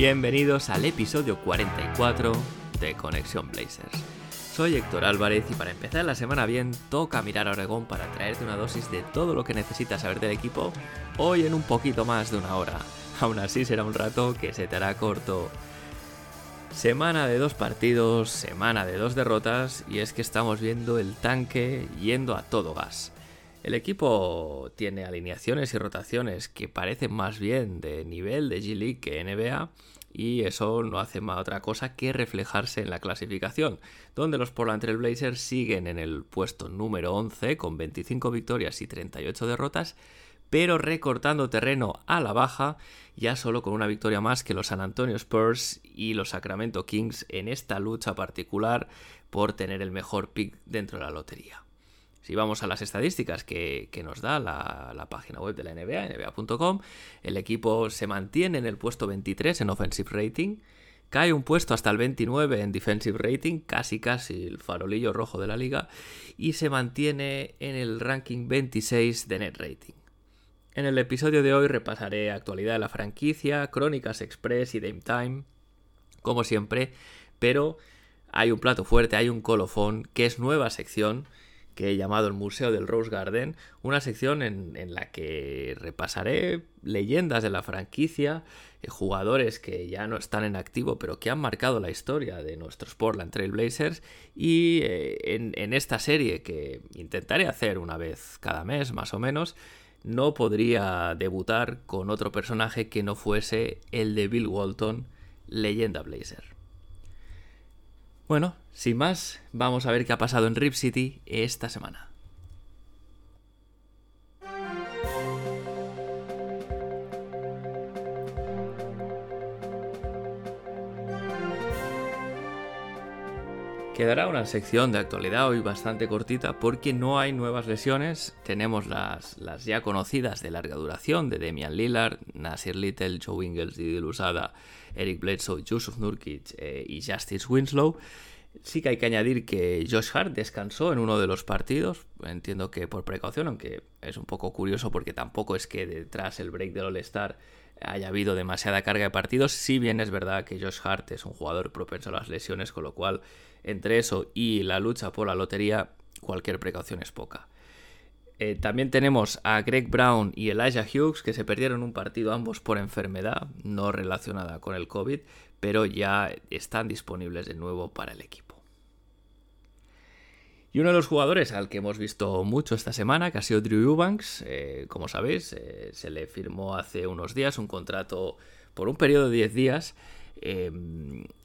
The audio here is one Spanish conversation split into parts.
Bienvenidos al episodio 44 de Conexión Blazers. Soy Héctor Álvarez y para empezar la semana bien toca mirar a Oregón para traerte una dosis de todo lo que necesitas saber del equipo hoy en un poquito más de una hora. Aún así será un rato que se te hará corto. Semana de dos partidos, semana de dos derrotas y es que estamos viendo el tanque yendo a todo gas. El equipo tiene alineaciones y rotaciones que parecen más bien de nivel de G-League que NBA y eso no hace más otra cosa que reflejarse en la clasificación, donde los Portland Trail Blazers siguen en el puesto número 11 con 25 victorias y 38 derrotas, pero recortando terreno a la baja, ya solo con una victoria más que los San Antonio Spurs y los Sacramento Kings en esta lucha particular por tener el mejor pick dentro de la lotería. Si vamos a las estadísticas que, nos da la, la, página web de la NBA, nba.com, el equipo se mantiene en el puesto 23 en offensive rating, cae un puesto hasta el 29 en defensive rating, casi casi el farolillo rojo de la liga, y se mantiene en el ranking 26 de net rating. En el episodio de hoy repasaré actualidad de la franquicia, crónicas express y Dame Time, como siempre, pero hay un plato fuerte, hay un colofón, que es nueva sección, que he llamado el Museo del Rose Garden, una sección en, la que repasaré leyendas de la franquicia, eh, jugadores que ya no están en activo pero que han marcado la historia de nuestros Portland Trail Blazers y eh, en, en esta serie que intentaré hacer una vez cada mes más o menos, no podría debutar con otro personaje que no fuese el de Bill Walton, leyenda Blazer. Bueno, sin más, vamos a ver qué ha pasado en Rip City esta semana. Quedará una sección de actualidad hoy bastante cortita porque no hay nuevas lesiones. Tenemos las, las ya conocidas de larga duración de Damian Lillard, Nasir Little, Joe Ingles, Didi Lusada, Eric Bledsoe, Yusuf Nurkic eh, y Justice Winslow. Sí que hay que añadir que Josh Hart descansó en uno de los partidos, entiendo que por precaución, aunque es un poco curioso porque tampoco es que detrás el break del All-Star haya habido demasiada carga de partidos, si bien es verdad que Josh Hart es un jugador propenso a las lesiones, con lo cual entre eso y la lucha por la lotería cualquier precaución es poca. Eh, también tenemos a Greg Brown y Elijah Hughes que se perdieron un partido ambos por enfermedad no relacionada con el COVID, pero ya están disponibles de nuevo para el equipo. Y uno de los jugadores al que hemos visto mucho esta semana, que ha sido Drew Eubanks, eh, como sabéis, eh, se le firmó hace unos días un contrato por un periodo de 10 días eh,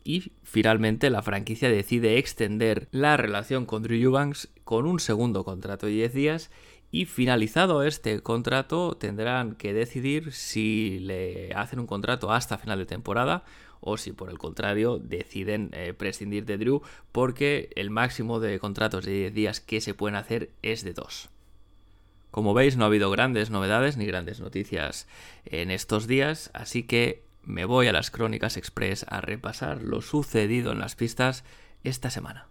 y finalmente la franquicia decide extender la relación con Drew Eubanks con un segundo contrato de 10 días y finalizado este contrato tendrán que decidir si le hacen un contrato hasta final de temporada o si por el contrario deciden eh, prescindir de Drew porque el máximo de contratos de 10 días que se pueden hacer es de 2. Como veis no ha habido grandes novedades ni grandes noticias en estos días, así que me voy a las crónicas express a repasar lo sucedido en las pistas esta semana.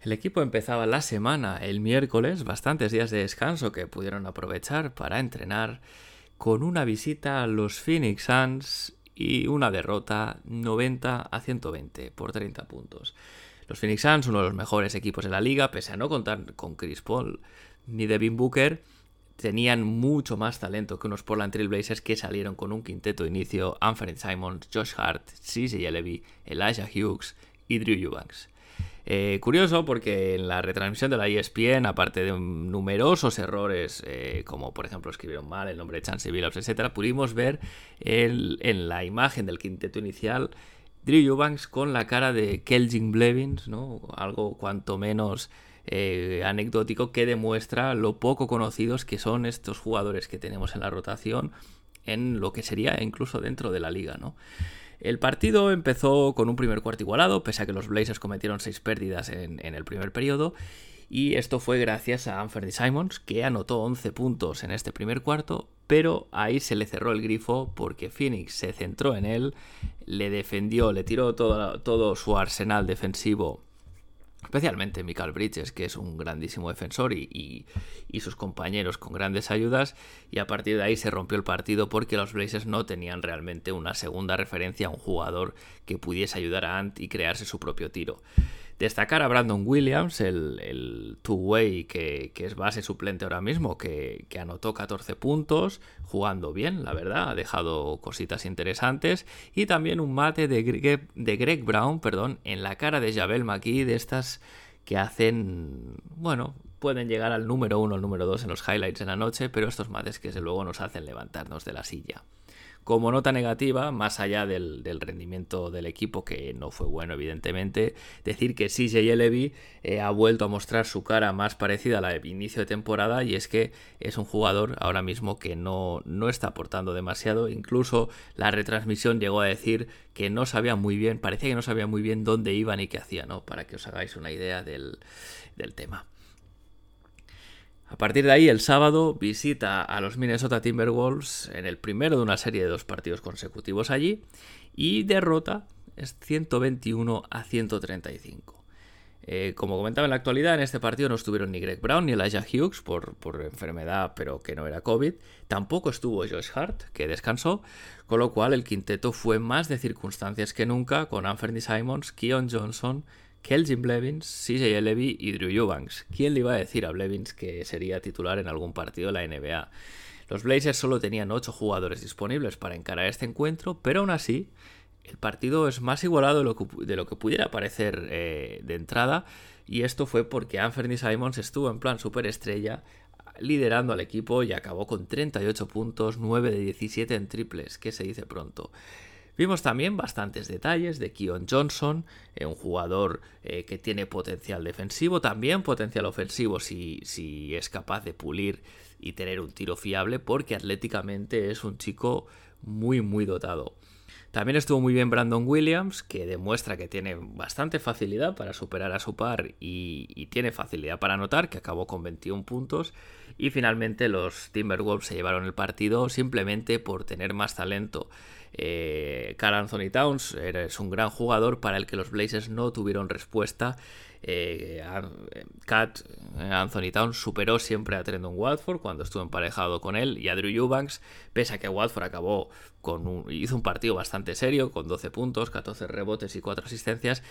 El equipo empezaba la semana el miércoles, bastantes días de descanso que pudieron aprovechar para entrenar, con una visita a los Phoenix Suns y una derrota 90 a 120 por 30 puntos. Los Phoenix Suns, uno de los mejores equipos de la liga, pese a no contar con Chris Paul ni Devin Booker, tenían mucho más talento que unos Portland Trail Blazers que salieron con un quinteto inicio, Anthony Simons, Josh Hart, CJ Levy, Elijah Hughes y Drew Eubanks. Eh, curioso porque en la retransmisión de la ESPN, aparte de numerosos errores, eh, como por ejemplo escribieron mal el nombre de Chance Billups, etc., pudimos ver en la imagen del quinteto inicial Drew Eubanks con la cara de Kelvin Blevins, ¿no? Algo cuanto menos eh, anecdótico que demuestra lo poco conocidos que son estos jugadores que tenemos en la rotación en lo que sería incluso dentro de la liga. El partido empezó con un primer cuarto igualado, pese a que los Blazers cometieron seis pérdidas en, el primer periodo, y esto fue gracias a Anthony Simons, que anotó 11 puntos en este primer cuarto, pero ahí se le cerró el grifo porque Phoenix se centró en él, le defendió, le tiró todo su arsenal defensivo especialmente Michael Bridges, que es un grandísimo defensor y, y, sus compañeros con grandes ayudas, y a partir de ahí se rompió el partido porque los Blazers no tenían realmente una segunda referencia a un jugador que pudiese ayudar a Ant y crearse su propio tiro. Destacar a Brandon Williams, el, two-way que, es base suplente ahora mismo, que, anotó 14 puntos, jugando bien, la verdad, ha dejado cositas interesantes. Y también un mate de Greg, de Greg Brown, perdón, en la cara de Javel McKee, de estas que hacen, bueno, pueden llegar al número uno, al número dos en los highlights en la noche, pero estos mates que desde luego nos hacen levantarnos de la silla. Como nota negativa, más allá del, rendimiento del equipo, que no fue bueno, evidentemente, decir que CJ Levy eh, ha vuelto a mostrar su cara más parecida a la de inicio de temporada, y es que es un jugador ahora mismo que no, no está aportando demasiado. Incluso la retransmisión llegó a decir que no sabía muy bien, parecía que no sabía muy bien dónde iban y qué hacían, ¿no? Para que os hagáis una idea del, del tema. A partir de ahí, el sábado visita a los Minnesota Timberwolves en el primero de una serie de dos partidos consecutivos allí y derrota es 121 a 135. Eh, como comentaba en la actualidad, en este partido no estuvieron ni Greg Brown ni Elijah Hughes por, por, enfermedad, pero que no era COVID. Tampoco estuvo Josh Hart, que descansó, con lo cual el quinteto fue más de circunstancias que nunca, con Anthony Simons, Keon Johnson, Kelvin Blevins, CJ Levy y Drew Eubanks. ¿Quién le iba a decir a Blevins que sería titular en algún partido de la NBA? Los Blazers solo tenían 8 jugadores disponibles para encarar este encuentro, pero aún así el partido es más igualado de lo que, pudiera parecer eh, de entrada, y esto fue porque Anthony Simons estuvo en plan superestrella, liderando al equipo y acabó con 38 puntos, 9 de 17 en triples, que se dice pronto. Vimos también bastantes detalles de Keon Johnson, eh, un jugador eh, que tiene potencial defensivo, también potencial ofensivo si, si es capaz de pulir y tener un tiro fiable, porque atléticamente es un chico muy, muy dotado. También estuvo muy bien Brandon Williams, que demuestra que tiene bastante facilidad para superar a su par y, y, tiene facilidad para anotar, que acabó con 21 puntos. Y finalmente los Timberwolves se llevaron el partido simplemente por tener más talento. Eh, Carl Anthony Towns es un gran jugador para el que los Blazers no tuvieron respuesta. Eh, Cat eh, Anthony Towns superó siempre a Trendon Watford cuando estuvo emparejado con él y a Drew Eubanks, pese a que Watford acabó con un, hizo un partido bastante serio con 12 puntos, 14 rebotes y 4 asistencias.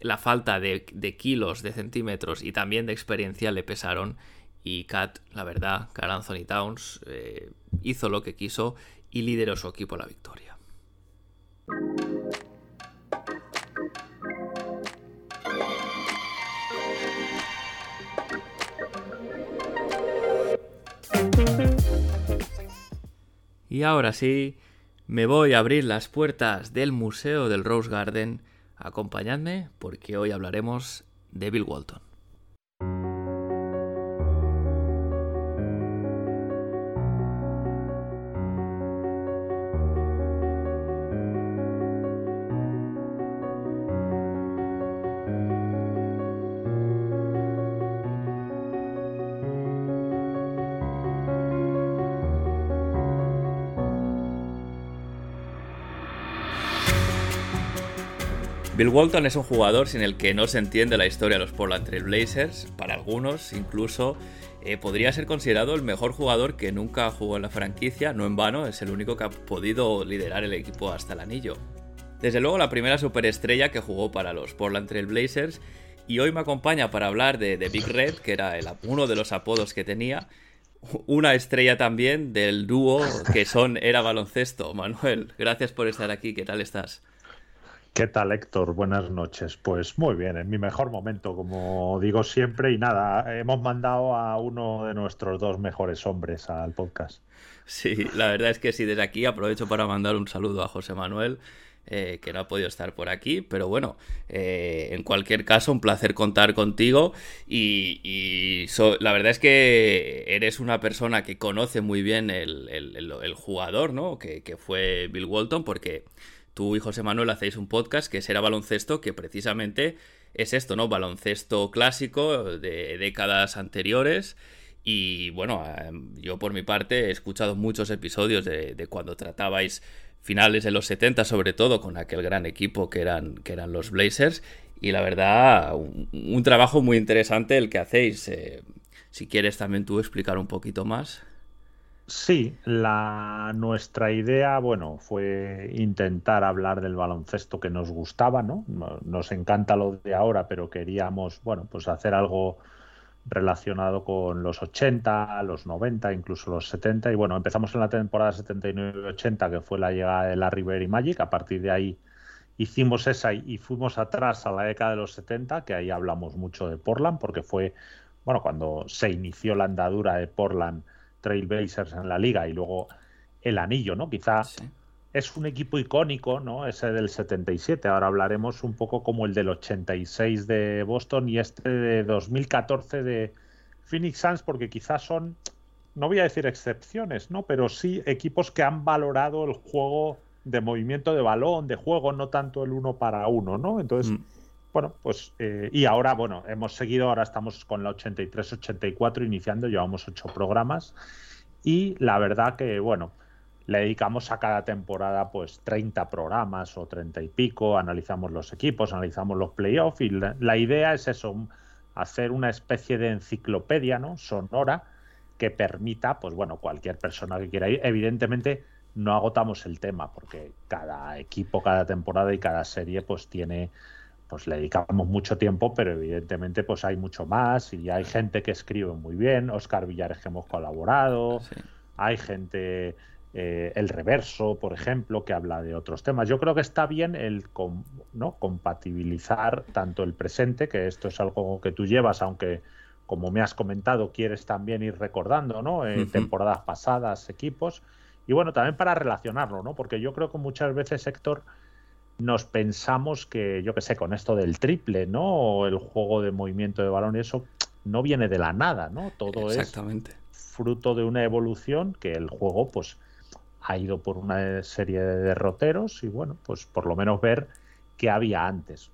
La falta de, kilos, de centímetros y también de experiencia le pesaron y Cat, la verdad, Carl Anthony Towns eh, hizo lo que quiso y lideró su equipo a la victoria. Y ahora sí, me voy a abrir las puertas del Museo del Rose Garden. Acompañadme porque hoy hablaremos de Bill Walton. Bill Walton es un jugador sin el que no se entiende la historia de los Portland Trail Blazers. Para algunos, incluso, eh, podría ser considerado el mejor jugador que nunca jugó en la franquicia. No en vano, es el único que ha podido liderar el equipo hasta el anillo. Desde luego, la primera superestrella que jugó para los Portland Trail Blazers. Y hoy me acompaña para hablar de, Big Red, que era uno de los apodos que tenía. Una estrella también del dúo que son Era Baloncesto. Manuel, gracias por estar aquí. ¿Qué tal estás? ¿Qué tal, Héctor? Buenas noches. Pues muy bien, en mi mejor momento, como digo siempre. Y nada, hemos mandado a uno de nuestros dos mejores hombres al podcast. Sí, la verdad es que sí, desde aquí aprovecho para mandar un saludo a José Manuel, eh, que no ha podido estar por aquí, pero bueno, eh, en cualquier caso, un placer contar contigo y, la verdad es que eres una persona que conoce muy bien el, jugador, ¿no? Que, que, fue Bill Walton, porque tú y José Manuel hacéis un podcast que será baloncesto, que precisamente es esto, ¿no? Baloncesto clásico de décadas anteriores. Y bueno, em, yo por mi parte he escuchado muchos episodios de, cuando tratabais finales de los 70 sobre todo con aquel gran equipo que eran, que eran los Blazers y la verdad un, trabajo muy interesante el que hacéis. Eh, si quieres también tú explicar un poquito más. Sí, la, nuestra idea, bueno, fue intentar hablar del baloncesto que nos gustaba, ¿no? Nos encanta lo de ahora, pero queríamos, bueno, pues hacer algo relacionado con los 80, los 90, incluso los 70. Y bueno, empezamos en la temporada 79-80, que fue la llegada de la River y Magic. A partir de ahí hicimos esa y fuimos atrás a la década de los 70, que ahí hablamos mucho de Portland, porque fue, bueno, cuando se inició la andadura de Portland Trailblazers en la liga y luego el anillo, ¿no? Quizá es un equipo icónico, ¿no? Ese del 77. Ahora hablaremos un poco como el del 86 de Boston y este de 2014 de Phoenix Suns, porque quizás son, no voy a decir excepciones, ¿no? Pero sí equipos que han valorado el juego de movimiento de balón, de juego, no tanto el uno para uno, ¿no? Entonces, mm. Bueno, pues, eh, y ahora, bueno, hemos seguido, ahora estamos con la 83-84 iniciando, llevamos ocho programas y la verdad que, bueno, le dedicamos a cada temporada pues 30 programas o 30 y pico, analizamos los equipos, analizamos los playoffs y la, idea es eso, hacer una especie de enciclopedia ¿no? sonora que permita, pues bueno, cualquier persona que quiera ir, evidentemente no agotamos el tema porque cada equipo, cada temporada y cada serie pues tiene pues le dedicamos mucho tiempo, pero evidentemente pues hay mucho más y hay gente que escribe muy bien, Oscar Villares que hemos colaborado, hay gente eh, el reverso, por ejemplo, que habla de otros temas. Yo creo que está bien el ¿no? compatibilizar tanto el presente, que esto es algo que tú llevas, aunque como me has comentado, quieres también ir recordando, ¿no? Temporadas pasadas, equipos. Y bueno, también para relacionarlo, ¿no? Porque yo creo que muchas veces, Héctor, nos pensamos que, yo qué sé, con esto del triple, ¿no? O el juego de movimiento de balón, eso no viene de la nada, ¿no? Todo Exactamente. es fruto de una evolución que el juego, pues, ha ido por una serie de derroteros y bueno, pues por lo menos ver qué había antes.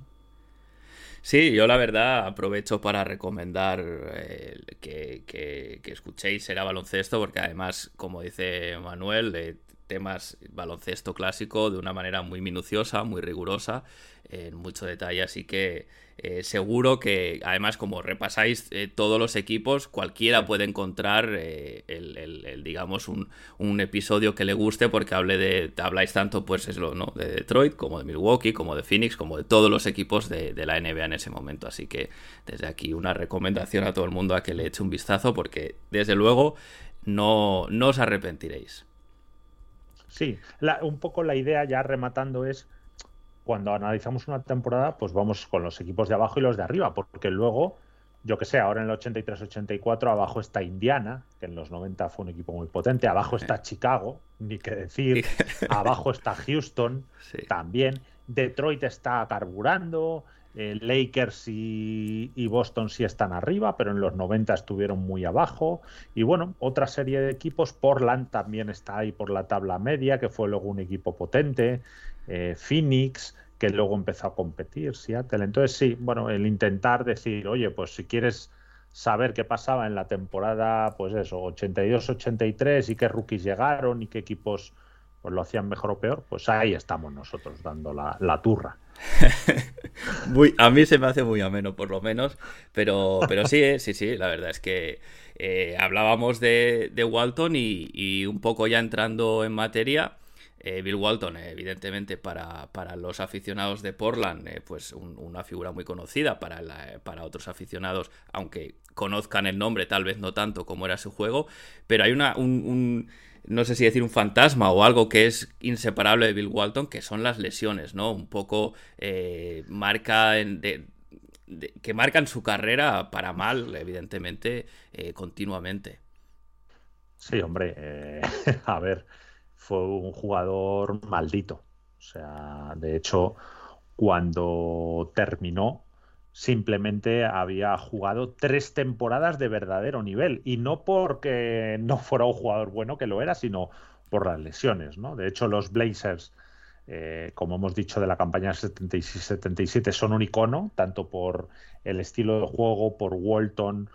Sí, yo la verdad aprovecho para recomendar eh, que, que, escuchéis Será Baloncesto, porque además, como dice Manuel, eh, temas baloncesto clásico de una manera muy minuciosa, muy rigurosa, en mucho detalle, así que eh, seguro que además como repasáis eh, todos los equipos, cualquiera puede encontrar eh, el, digamos un, episodio que le guste porque hable de, habláis tanto pues es lo, ¿no? de Detroit como de Milwaukee, como de Phoenix, como de todos los equipos de, de, la NBA en ese momento. Así que desde aquí una recomendación a todo el mundo a que le eche un vistazo porque desde luego no, no os arrepentiréis. Sí, un poco la idea ya rematando es cuando analizamos una temporada, pues vamos con los equipos de abajo y los de arriba, porque luego, yo que sé, ahora en el 83-84 abajo está Indiana, que en los 90 fue un equipo muy potente, abajo está Chicago, ni qué decir, abajo está Houston también, Detroit está carburando, eh, Lakers y, Boston sí están arriba, pero en los 90 estuvieron muy abajo. Y bueno, otra serie de equipos, Portland también está ahí por la tabla media, que fue luego un equipo potente. Eh, Phoenix, que luego empezó a competir, Seattle. Entonces sí, bueno, el intentar decir, oye, pues si quieres saber qué pasaba en la temporada, pues eso, 82-83 y qué rookies llegaron y qué equipos pues lo hacían mejor o peor, pues ahí estamos nosotros dando la, turra. a mí se me hace muy ameno, por lo menos, pero, pero sí, eh, sí, sí, la verdad es que eh, hablábamos de, Walton y, un poco ya entrando en materia, eh, Bill Walton, evidentemente, para, los aficionados de Portland, pues una figura muy conocida para, para otros aficionados, aunque conozcan el nombre, tal vez no tanto como era su juego, pero hay una, un, no sé si decir un fantasma o algo que es inseparable de Bill Walton, que son las lesiones, ¿no? Un poco eh, marca que marcan su carrera para mal, evidentemente, continuamente. Sí, hombre, a ver, fue un jugador maldito. O sea, de hecho, cuando terminó, simplemente había jugado tres temporadas de verdadero nivel. Y no porque no fuera un jugador bueno que lo era, sino por las lesiones, ¿no? De hecho, los Blazers, eh, como hemos dicho de la campaña 76-77, son un icono, tanto por el estilo de juego, por Walton,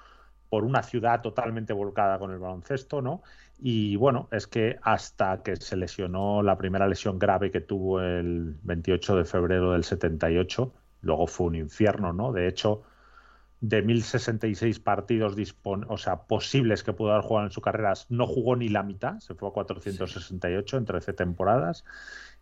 por una ciudad totalmente volcada con el baloncesto, ¿no? Y bueno, es que hasta que se lesionó la primera lesión grave que tuvo el 28 de febrero del 78, luego fue un infierno, ¿no? De hecho, de 1066 partidos o sea, posibles que pudo haber jugado en su carrera, no jugó ni la mitad, se fue a 468 en 13 temporadas.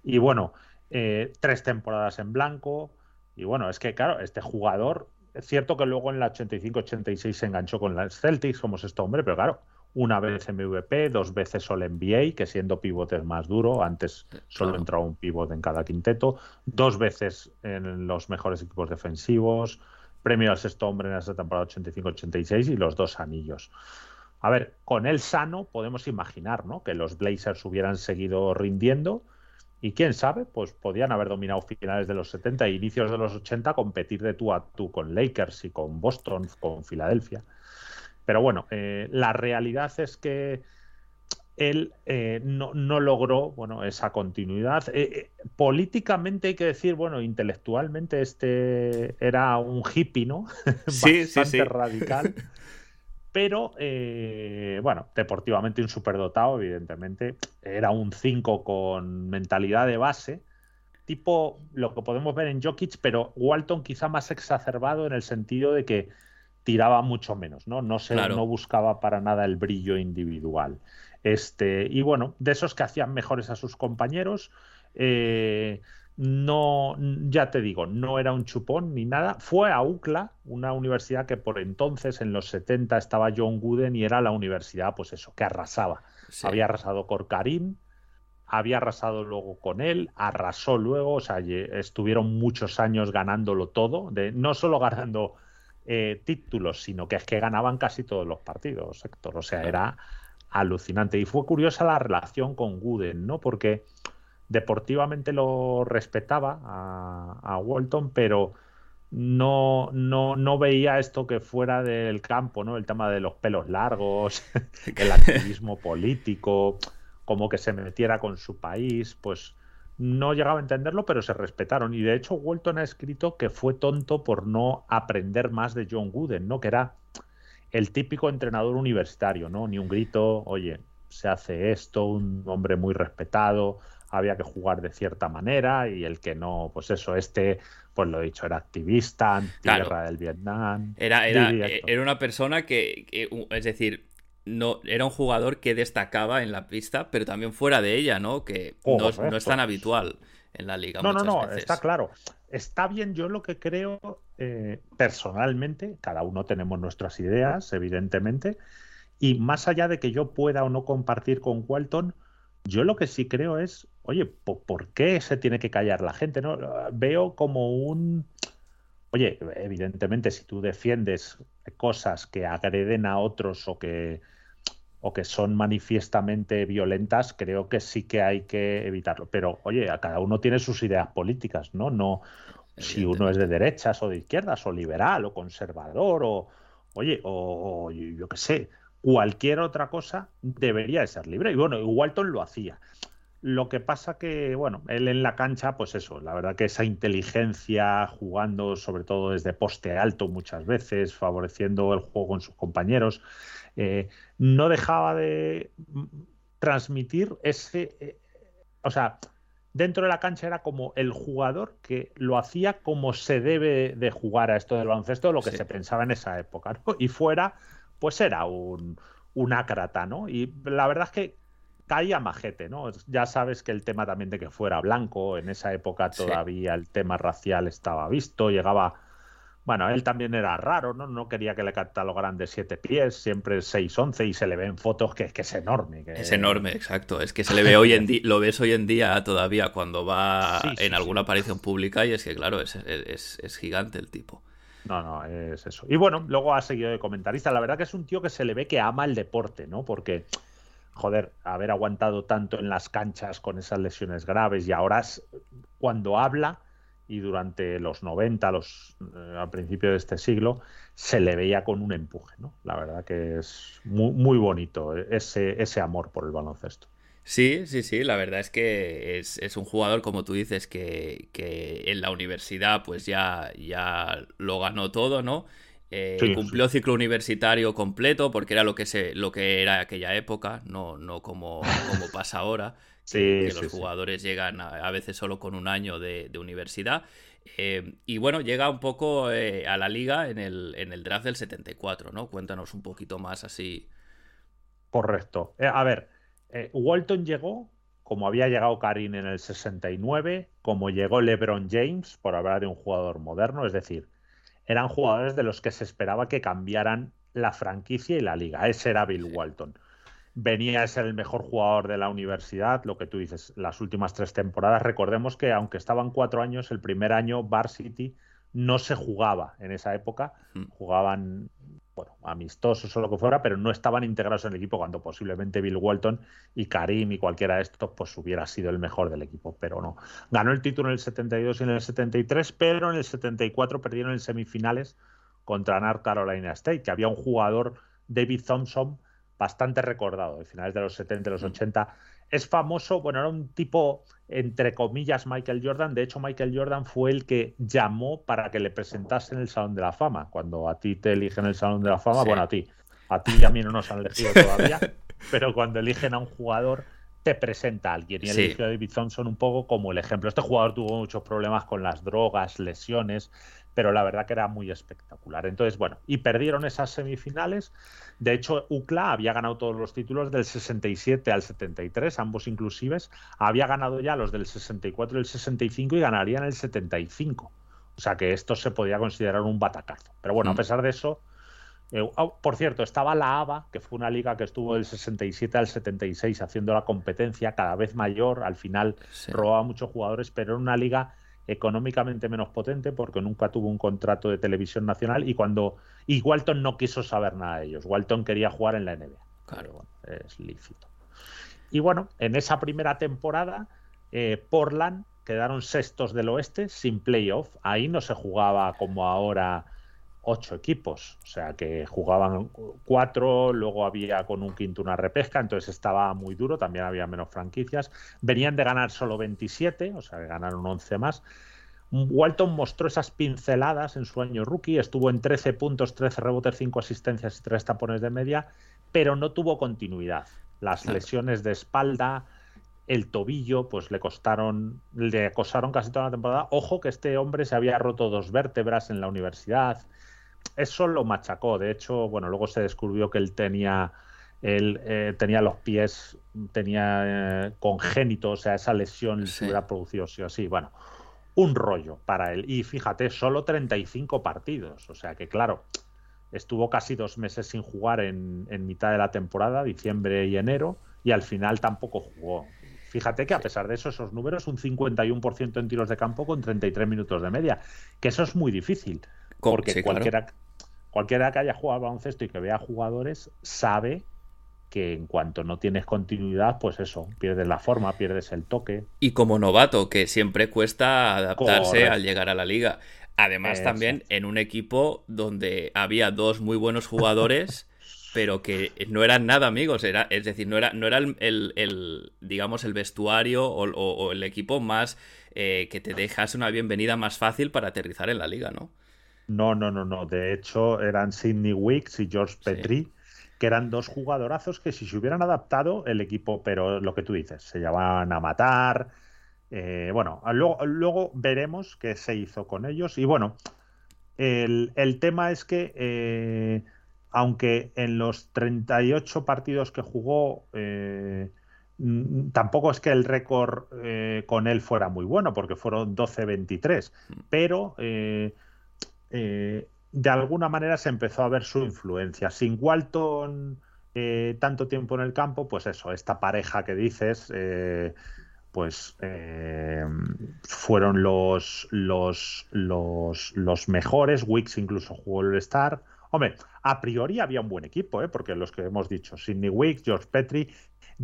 Y bueno, eh, tres temporadas en blanco. Y bueno, es que claro, este jugador, es cierto que luego en la 85-86 se enganchó con las Celtics, como es este hombre, pero claro, una vez MVP, dos veces All NBA, que siendo pivote es más duro, antes solo entraba un pivote en cada quinteto, dos veces en los mejores equipos defensivos, premio al sexto hombre en esa temporada 85-86 y los dos anillos. A ver, con él sano podemos imaginar ¿no? que los Blazers hubieran seguido rindiendo y quién sabe, pues podían haber dominado finales de los 70 e inicios de los 80, competir de tú a tú con Lakers y con Boston, con Filadelfia. Pero bueno, eh, la realidad es que él eh, no, logró bueno, esa continuidad. Eh, políticamente hay que decir, bueno, intelectualmente este era un hippie, ¿no? Sí, Bastante radical. Pero, bueno, deportivamente un superdotado, evidentemente. Era un 5 con mentalidad de base, tipo lo que podemos ver en Jokic, pero Walton quizá más exacerbado en el sentido de que tiraba mucho menos, ¿no? No, se, no buscaba para nada el brillo individual. Este, y bueno, de esos que hacían mejores a sus compañeros, eh, no, ya te digo, no era un chupón ni nada. Fue a UCLA, una universidad que por entonces, en los 70, estaba John Gooden y era la universidad, pues eso, que arrasaba. Había arrasado con Karim, había arrasado luego con él, arrasó luego, o sea, estuvieron muchos años ganándolo todo, de, no solo ganando eh, títulos, sino que es que ganaban casi todos los partidos, Héctor. O sea, era alucinante. Y fue curiosa la relación con Gooden, ¿no? Porque deportivamente lo respetaba a, Walton, pero no, no, no veía esto que fuera del campo, ¿no? El tema de los pelos largos, el activismo político, como que se metiera con su país, pues no llegaba a entenderlo, pero se respetaron. Y de hecho, Walton ha escrito que fue tonto por no aprender más de John Gooden, ¿no? Que era el típico entrenador universitario, ¿no? Ni un grito, oye, se hace esto, un hombre muy respetado, había que jugar de cierta manera, y el que no, pues eso, este, pues lo he dicho, era activista, anti-guerra del Vietnam. Era, era, era una persona que, es decir, no, era un jugador que destacaba en la pista, pero también fuera de ella, ¿no? Que no, es tan habitual en la liga. No, no, no, está claro. Está bien, yo lo que creo eh, personalmente, cada uno tenemos nuestras ideas, evidentemente, y más allá de que yo pueda o no compartir con Walton, yo lo que sí creo es, oye, ¿por, qué se tiene que callar la gente? ¿no? Veo como un... Oye, evidentemente, si tú defiendes cosas que agreden a otros o que o que son manifiestamente violentas, creo que sí que hay que evitarlo. Pero, oye, a cada uno tiene sus ideas políticas, ¿no? No si uno es de derechas o de izquierdas, o liberal, o conservador, o, oye, o, yo qué sé, cualquier otra cosa debería de ser libre. Y bueno, Walton lo hacía. Lo que pasa que, bueno, él en la cancha, pues eso, la verdad que esa inteligencia jugando sobre todo desde poste alto muchas veces, favoreciendo el juego con sus compañeros, eh, no dejaba de transmitir ese, eh, o sea, dentro de la cancha era como el jugador que lo hacía como se debe de jugar a esto del baloncesto, lo que se pensaba en esa época, Y fuera, pues era un, un ácrata, ¿no? Y la verdad es que caía majete, ¿no? Ya sabes que el tema también de que fuera blanco, en esa época todavía el tema racial estaba visto, llegaba bueno, él también era raro, ¿no? No quería que le catalogaran de siete pies, siempre 6'11 y se le ven fotos que, que es enorme. Es enorme, exacto. Es que se le ve hoy en día, lo ves hoy en día todavía cuando va en alguna aparición pública y es que, claro, es, es, gigante el tipo. No, no, es eso. Y bueno, luego ha seguido de comentarista. La verdad que es un tío que se le ve que ama el deporte, ¿no? Porque joder, haber aguantado tanto en las canchas con esas lesiones graves y ahora cuando habla y durante los 90, los, eh, al principio de este siglo, se le veía con un empuje, ¿no? La verdad que es muy, muy bonito ese, ese amor por el baloncesto. Sí, sí, sí, la verdad es que es, un jugador, como tú dices, que, en la universidad pues ya, ya lo ganó todo, ¿no? Eh, cumplió ciclo universitario completo porque era lo que se, lo que era aquella época, no, no como, como pasa ahora, que, los jugadores llegan a, veces solo con un año de, universidad. Eh, y bueno, llega un poco eh, a la liga en el, en el draft del 74, ¿no? Cuéntanos un poquito más así. Correcto. a ver, Walton llegó como había llegado Karim en el 69, como llegó LeBron James, por hablar de un jugador moderno, es decir, eran jugadores de los que se esperaba que cambiaran la franquicia y la liga. Ese era Bill Walton. Venía a ser el mejor jugador de la universidad, lo que tú dices, las últimas tres temporadas. Recordemos que aunque estaban cuatro años, el primer año Varsity no se jugaba en esa época. Mm. Jugaban bueno, amistosos o lo que fuera, pero no estaban integrados en el equipo cuando posiblemente Bill Walton y Karim y cualquiera de estos pues hubiera sido el mejor del equipo, pero no. Ganó el título en el 72 y en el 73, pero en el 74 perdieron en semifinales contra North Carolina State, que había un jugador, David Thompson, bastante recordado, de finales de los 70 y los 80. Es famoso, bueno, era un tipo, entre comillas, Michael Jordan. De hecho, Michael Jordan fue el que llamó para que le presentasen el Salón de la Fama. Cuando a ti te eligen el Salón de la Fama, bueno, a ti. A ti y a mí no nos han elegido todavía. pero cuando eligen a un jugador, te presenta a alguien. Y eligió a David Thompson un poco como el ejemplo. Este jugador tuvo muchos problemas con las drogas, lesiones pero la verdad que era muy espectacular. Entonces, bueno, y perdieron esas semifinales. De hecho, UCLA había ganado todos los títulos del 67 al 73, ambos inclusives. Había ganado ya los del 64 y el 65 y ganarían el 75. O sea que esto se podía considerar un batacazo. Pero bueno, a mm. pesar de eso, eh, oh, por cierto, estaba la ABA, que fue una liga que estuvo del 67 al 76 haciendo la competencia cada vez mayor. Al final robaba muchos jugadores, pero era una liga económicamente menos potente porque nunca tuvo un contrato de televisión nacional y cuando y Walton no quiso saber nada de ellos. Walton quería jugar en la NBA. Claro, es lícito. Y bueno, en esa primera temporada, eh, Portland quedaron sextos del oeste sin playoff. Ahí no se jugaba como ahora ocho equipos, o sea que jugaban cuatro, luego había con un quinto una repesca, entonces estaba muy duro, también había menos franquicias. Venían de ganar solo 27, o sea que ganaron 11 más. Walton mostró esas pinceladas en su año rookie, estuvo en 13 puntos, 13 rebotes, 5 asistencias y 3 tapones de media, pero no tuvo continuidad. Las lesiones de espalda, el tobillo, pues le costaron, le acosaron casi toda la temporada. Ojo que este hombre se había roto dos vértebras en la universidad, eso lo machacó. De hecho, bueno, luego se descubrió que él tenía, él, eh, tenía los pies, tenía eh, congénito, o sea, esa lesión se hubiera producido sí o sí. Bueno, un rollo para él. Y fíjate, solo 35 partidos. O sea que, claro, estuvo casi dos meses sin jugar en, en mitad de la temporada, diciembre y enero, y al final tampoco jugó. Fíjate que a pesar de eso, esos números, un 51% en tiros de campo con 33 minutos de media, que eso es muy difícil. Porque cualquiera, cualquiera que haya jugado baloncesto y que vea jugadores sabe que en cuanto no tienes continuidad, pues eso, pierdes la forma, pierdes el toque. Y como novato, que siempre cuesta adaptarse al llegar a la liga. Además, también en un equipo donde había dos muy buenos jugadores, pero que no eran nada amigos. Era, es decir, no era, no era el, digamos, el vestuario o, el equipo más eh, que te dejase una bienvenida más fácil para aterrizar en la liga, ¿no? No, no, no, no. De hecho, eran Sidney Wicks y George Petrie, que eran dos jugadorazos que si se hubieran adaptado el equipo, pero lo que tú dices, se llamaban a matar. Eh, bueno, luego, veremos qué se hizo con ellos. Y bueno, el, tema es que, eh, aunque en los 38 partidos que jugó, eh, tampoco es que el récord con él fuera muy bueno, porque fueron 12-23, mm. pero eh, de alguna manera se empezó a ver su influencia. Sin Walton eh, tanto tiempo en el campo, pues eso, esta pareja que dices, eh, pues fueron los, los, los, mejores. Wicks incluso jugó el Star. Hombre, a priori había un buen equipo, porque los que hemos dicho, Sidney Wick, George Petrie,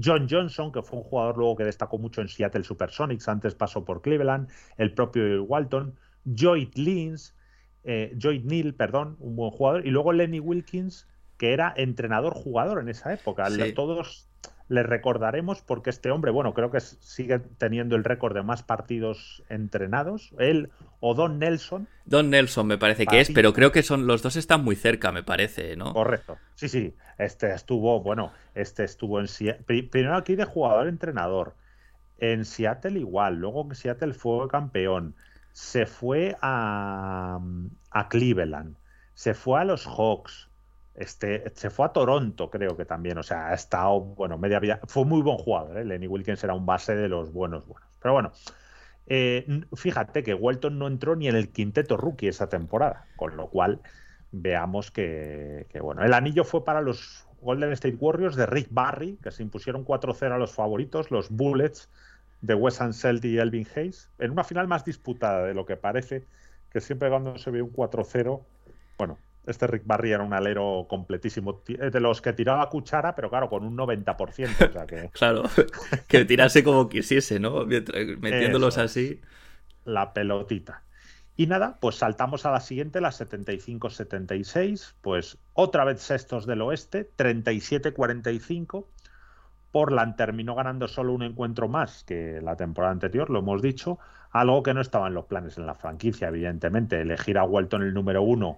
John Johnson, que fue un jugador luego que destacó mucho en Seattle Supersonics, antes pasó por Cleveland, el propio Walton, Joyd Lins, eh, Joyd Neal, perdón, un buen jugador, y luego Lenny Wilkins, que era entrenador-jugador en esa época. Todos le recordaremos porque este hombre, bueno, creo que sigue teniendo el récord de más partidos entrenados. Él o Don Nelson. Don Nelson me parece que es, pero creo que son los dos están muy cerca, me parece, ¿no? Correcto. Sí, sí. Este estuvo, bueno, este estuvo en primero aquí de jugador-entrenador. En Seattle igual, luego en Seattle fue campeón. Se fue a, a Cleveland, se fue a los Hawks, este, se fue a Toronto, creo que también. O sea, ha estado, bueno, media vida. Fue muy buen jugador, ¿eh? Lenny Wilkins era un base de los buenos, buenos. Pero bueno, eh, fíjate que Walton no entró ni en el quinteto rookie esa temporada, con lo cual veamos que, bueno, el anillo fue para los Golden State Warriors de Rick Barry, que se impusieron 4-0 a los favoritos, los Bullets de Wes Anseld y Elvin Hayes, en una final más disputada de lo que parece, que siempre cuando se ve un 4-0, bueno, este Rick Barry era un alero completísimo, eh, de los que tiraba cuchara, pero claro, con un 90%. O sea que... claro, que tirase como quisiese, ¿no? Metiéndolos así. La pelotita. Y nada, pues saltamos a la siguiente, la 75-76, pues otra vez sextos del oeste, 37-45. Portland terminó ganando solo un encuentro más que la temporada anterior, lo hemos dicho, algo que no estaba en los planes en la franquicia, evidentemente. Elegir a Walton el número uno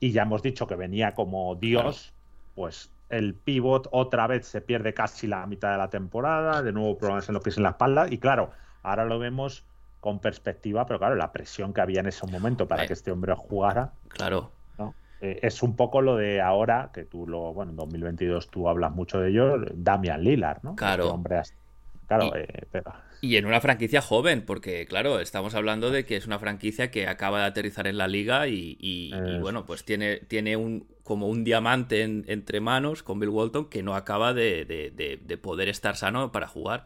y ya hemos dicho que venía como Dios, pues el pivot otra vez se pierde casi la mitad de la temporada, de nuevo problemas en los pies y en la espalda, y claro, ahora lo vemos con perspectiva, pero claro, la presión que había en ese momento para que este hombre jugara. Claro. Eh, es un poco lo de ahora, que tú lo, bueno, en 2022 tú hablas mucho de ello, Damian Lillard, ¿no? Claro. Este hombre Claro, eh, pero... Y en una franquicia joven, porque claro, estamos hablando de que es una franquicia que acaba de aterrizar en la liga y, bueno, pues tiene, tiene un como un diamante entre manos con Bill Walton que no acaba de, poder estar sano para jugar.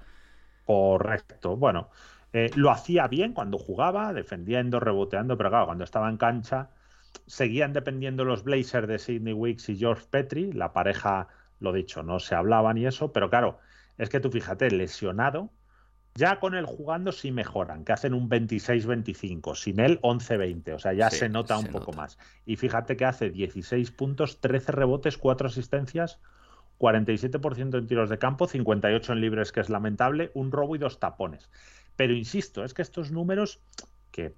Correcto. Bueno, eh, lo hacía bien cuando jugaba, defendiendo, reboteando, pero claro, cuando estaba en cancha seguían dependiendo los Blazers de Sidney Wicks y George Petrie, la pareja, lo dicho, no se hablaban y eso, pero claro, es que tú fíjate, lesionado, ya con él jugando sí mejoran, que hacen un 26-25, sin él 11-20, o sea, ya se nota un poco más. Y fíjate que hace 16 puntos, 13 rebotes, 4 asistencias, 47% en tiros de campo, 58 en libres, que es lamentable, un robo y dos tapones. Pero insisto, es que estos números que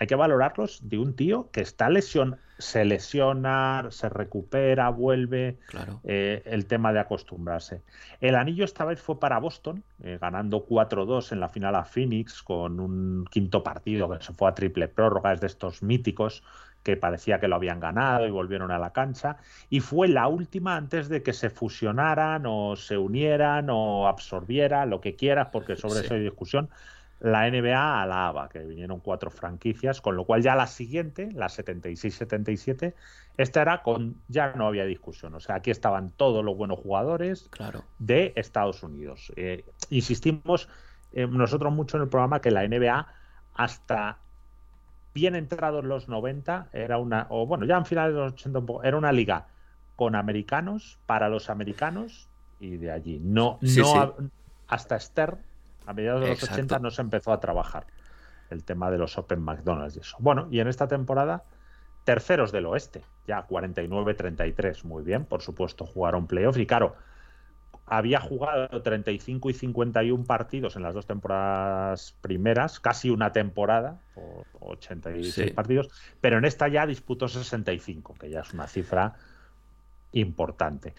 hay que valorarlos de un tío que está lesión, se lesiona, se recupera, vuelve. Claro. Eh, el tema de acostumbrarse. El anillo esta vez fue para Boston, eh, ganando 4-2 en la final a Phoenix con un quinto partido que se fue a triple prórroga, es de estos míticos que parecía que lo habían ganado y volvieron a la cancha. Y fue la última antes de que se fusionaran o se unieran o absorbiera, lo que quieras, porque sobre eso hay discusión la NBA a la ABA, que vinieron cuatro franquicias, con lo cual ya la siguiente, la 76-77, esta era con, ya no había discusión, o sea, aquí estaban todos los buenos jugadores claro. de Estados Unidos. Eh, insistimos eh, nosotros mucho en el programa que la NBA hasta bien entrados los 90 era una, o bueno, ya en finales de los 80 era una liga con americanos, para los americanos y de allí. No, no hasta Stern a mediados de los 80 no se empezó a trabajar el tema de los Open McDonald's y eso. Bueno, y en esta temporada, terceros del oeste, ya 49-33, muy bien, por supuesto, jugaron playoffs y claro, había jugado 35 y 51 partidos en las dos temporadas primeras, casi una temporada, por 86 partidos, pero en esta ya disputó 65, que ya es una cifra importante.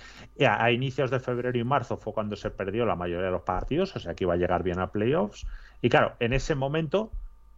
A, inicios de febrero y marzo fue cuando se perdió la mayoría de los partidos, o sea que iba a llegar bien a playoffs. Y claro, en ese momento,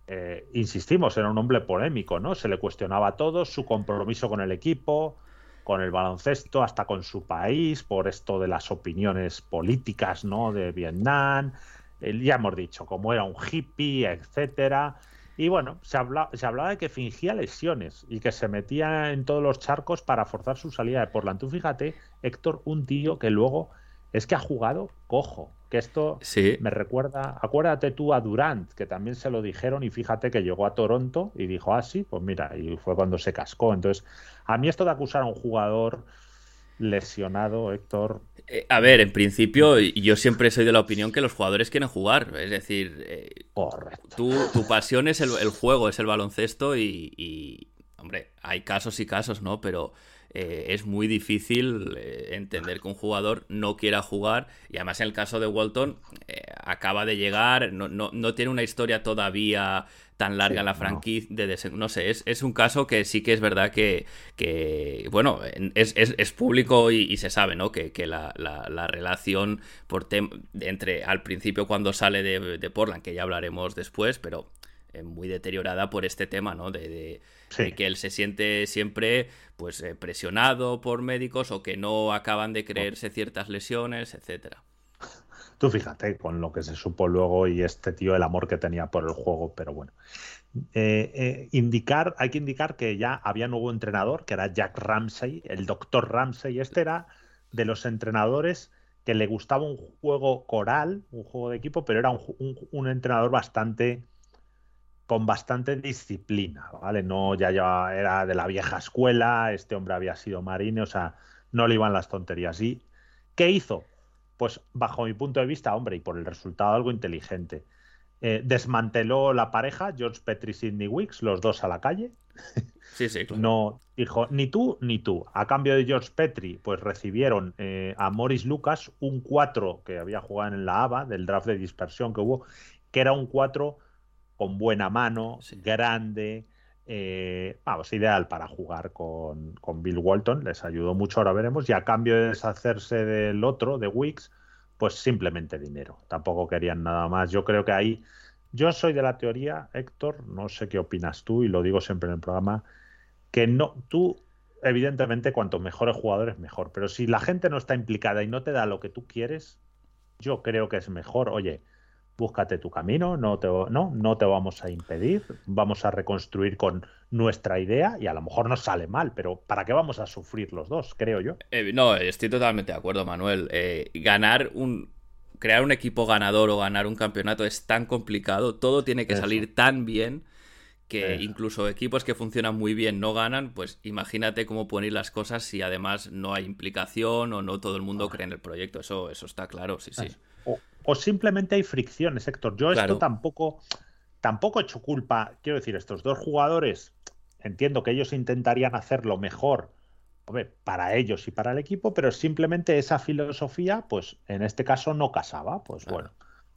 eh, insistimos, era un hombre polémico, ¿no? Se le cuestionaba todo, su compromiso con el equipo, con el baloncesto, hasta con su país, por esto de las opiniones políticas, ¿no? De Vietnam. ya hemos dicho, como era un hippie, etcétera. Y bueno, se, habla, se hablaba de que fingía lesiones y que se metía en todos los charcos para forzar su salida de Portland. Tú fíjate, Héctor, un tío que luego es que ha jugado cojo. Que esto Sí. me recuerda, acuérdate tú a Durant, que también se lo dijeron y fíjate que llegó a Toronto y dijo, ah, sí, pues mira, y fue cuando se cascó. Entonces, a mí esto de acusar a un jugador lesionado, Héctor, Eh, A ver, en principio, yo siempre soy de la opinión que los jugadores quieren jugar. Es decir, eh, correcto. tú, tu pasión es el, el juego, es el baloncesto y, y, hombre, hay casos y casos, ¿no? Pero eh, es muy difícil entender que un jugador no quiera jugar y además en el caso de Walton acaba de llegar, no, no, no tiene una historia todavía tan larga Sí, la no. franquicia, de desen- no sé, es, es un caso que sí que es verdad que, que bueno, en- es, es- es público y, y se sabe, ¿no? Que, que la, la- la relación por entre al principio cuando sale de, de Portland, que ya hablaremos después, pero eh, muy deteriorada por este tema, ¿no? De, de- Sí. de que él se siente siempre pues eh, presionado por médicos o que no acaban de creerse ciertas lesiones, etcétera. Tú fíjate con lo que se supo luego y este tío, el amor que tenía por el juego, pero bueno. Eh, eh, indicar, hay que indicar que ya había nuevo entrenador, que era Jack Ramsey, el doctor Ramsey. Este era de los entrenadores que le gustaba un juego coral, un juego de equipo, pero era un, entrenador bastante con bastante disciplina, ¿vale? No ya, ya era de la vieja escuela, este hombre había sido marine, o sea, no le iban las tonterías. ¿Y qué hizo? Pues bajo mi punto de vista, hombre, y por el resultado algo inteligente. Eh, desmanteló la pareja, George Petri y Sidney Wicks, los dos a la calle. Sí, sí, claro. No dijo ni tú ni tú. A cambio de George Petri, pues recibieron eh, a Morris Lucas, un 4 que había jugado en la ABA, del draft de dispersión que hubo, que era un 4 con buena mano, Sí. grande, eh, vamos, ideal para jugar con, con Bill Walton. Les ayudó mucho, ahora veremos. Y a cambio de deshacerse del otro, de Wicks, pues simplemente dinero. Tampoco querían nada más. Yo creo que ahí. Yo soy de la teoría, Héctor, no sé qué opinas tú, y lo digo siempre en el programa, que no, tú, evidentemente, cuanto mejores jugadores, mejor. Pero si la gente no está implicada y no te da lo que tú quieres, yo creo que es mejor, oye, búscate tu camino, no te, no, no te vamos a impedir, vamos a reconstruir con nuestra idea y a lo mejor nos sale mal, pero ¿para qué vamos a sufrir los dos, creo yo? Eh, no, estoy totalmente de acuerdo, Manuel. Eh, ganar un. Crear un equipo ganador o ganar un campeonato es tan complicado, todo tiene que Eso. salir tan bien que Eso. incluso equipos que funcionan muy bien no ganan, pues imagínate cómo pueden ir las cosas si además no hay implicación o no todo el mundo cree en el proyecto. Eso, eso está claro, sí, sí. O, o simplemente hay fricciones, Héctor. Yo Claro. esto tampoco, tampoco he hecho culpa. Quiero decir, estos dos jugadores, entiendo que ellos intentarían hacerlo mejor hombre, para ellos y para el equipo, pero simplemente esa filosofía, pues en este caso no casaba. Pues Claro. bueno.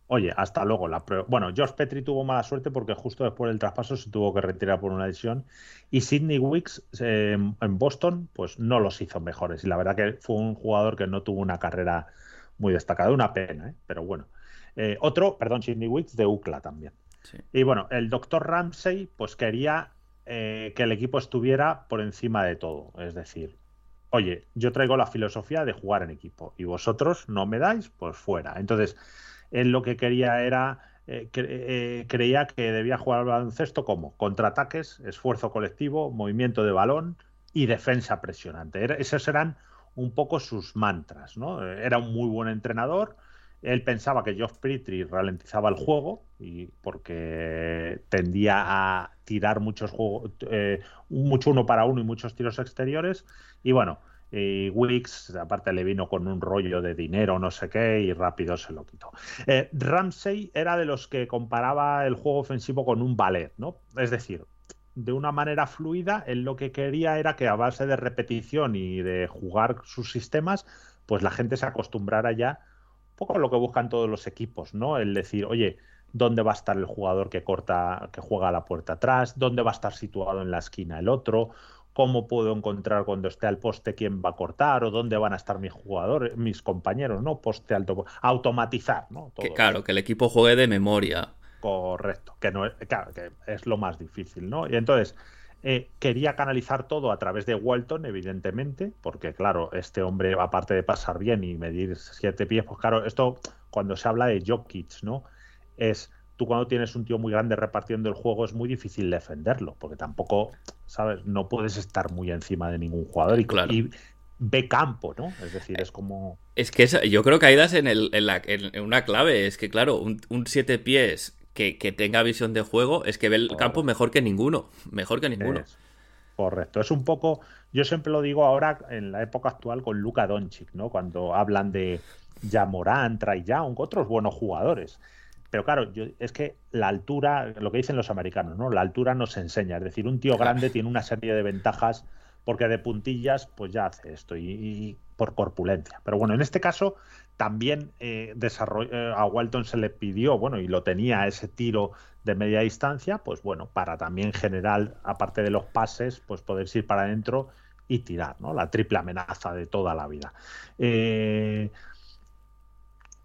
Oye, hasta luego. La Bueno, George Petri tuvo mala suerte porque justo después del traspaso se tuvo que retirar por una lesión. Y Sidney Wicks eh, en Boston, pues no los hizo mejores. Y la verdad que fue un jugador que no tuvo una carrera muy destacada. Una pena, ¿eh? pero bueno. Eh, otro, perdón, Sidney Wicks de UCLA también. Sí. Y bueno, el doctor Ramsey, pues quería eh, que el equipo estuviera por encima de todo. Es decir, oye, yo traigo la filosofía de jugar en equipo y vosotros no me dais, pues fuera. Entonces, él lo que quería era, eh, cre- eh, creía que debía jugar al baloncesto como contraataques, esfuerzo colectivo, movimiento de balón y defensa presionante. Era- esos eran un poco sus mantras, ¿no? Era un muy buen entrenador. Él pensaba que Geoff Petrie ralentizaba el juego y porque tendía a tirar muchos juegos, eh, mucho uno para uno y muchos tiros exteriores. Y bueno, y Wicks, aparte le vino con un rollo de dinero, no sé qué, y rápido se lo quitó. Eh, Ramsey era de los que comparaba el juego ofensivo con un ballet, ¿no? Es decir, de una manera fluida, él lo que quería era que a base de repetición y de jugar sus sistemas, pues la gente se acostumbrara ya un poco a lo que buscan todos los equipos, ¿no? El decir, oye, ¿dónde va a estar el jugador que corta, que juega a la puerta atrás? ¿Dónde va a estar situado en la esquina el otro? ¿Cómo puedo encontrar cuando esté al poste quién va a cortar? ¿O dónde van a estar mis jugadores, mis compañeros, ¿no? Poste alto. Automatizar, ¿no? Que, claro, que el equipo juegue de memoria. Correcto, que no es, claro, que es lo más difícil, ¿no? Y entonces eh, quería canalizar todo a través de Walton, evidentemente, porque claro, este hombre, aparte de pasar bien y medir siete pies, pues claro, esto cuando se habla de Jokic, ¿no? Es tú cuando tienes un tío muy grande repartiendo el juego es muy difícil defenderlo, porque tampoco, ¿sabes? No puedes estar muy encima de ningún jugador y, Claro. y, ve campo, ¿no? Es decir, es como... Es que yo creo que ahí das en, el, en, la, en, una clave, es que claro, un, un siete pies que, que, tenga visión de juego es que ve el campo mejor que ninguno, mejor que ninguno. correcto, es un poco, yo siempre lo digo ahora en la época actual con Luka Doncic, ¿no? Cuando hablan de Yamorán, Young, otros buenos jugadores. Pero claro, yo, es que la altura, lo que dicen los americanos, ¿no? La altura nos enseña. Es decir, un tío grande tiene una serie de ventajas porque de puntillas, pues ya hace esto y, por corpulencia. Pero bueno, en este caso también eh, eh, a Walton se le pidió, bueno, y lo tenía ese tiro de media distancia, pues bueno, para también general, aparte de los pases, pues poder ir para adentro y tirar, ¿no? La triple amenaza de toda la vida. Eh,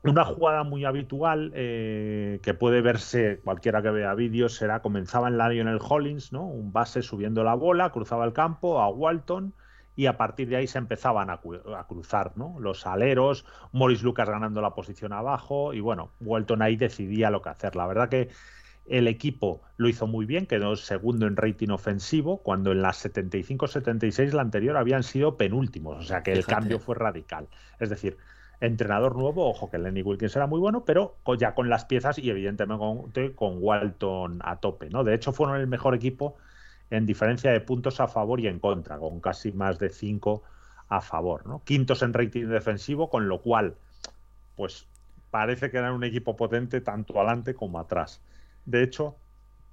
una jugada muy habitual que puede verse cualquiera que vea vídeos será comenzaba en Lionel Hollins, ¿no? Un base subiendo la bola, cruzaba el campo a Walton y a partir de ahí se empezaban a, cruzar, ¿no? Los aleros, Morris Lucas ganando la posición abajo y bueno, Walton ahí decidía lo que hacer. La verdad que el equipo lo hizo muy bien, quedó segundo en rating ofensivo, cuando en las 75-76 la anterior habían sido penúltimos, o sea que el cambio fue radical. Es decir, entrenador nuevo, ojo que Lenny Wilkins era muy bueno, pero ya con las piezas y evidentemente con, Walton a tope, ¿no? De hecho fueron el mejor equipo en diferencia de puntos a favor y en contra, con casi más de 5 a favor, ¿no? Quintos en rating defensivo, con lo cual, pues parece que eran un equipo potente tanto adelante como atrás. De hecho,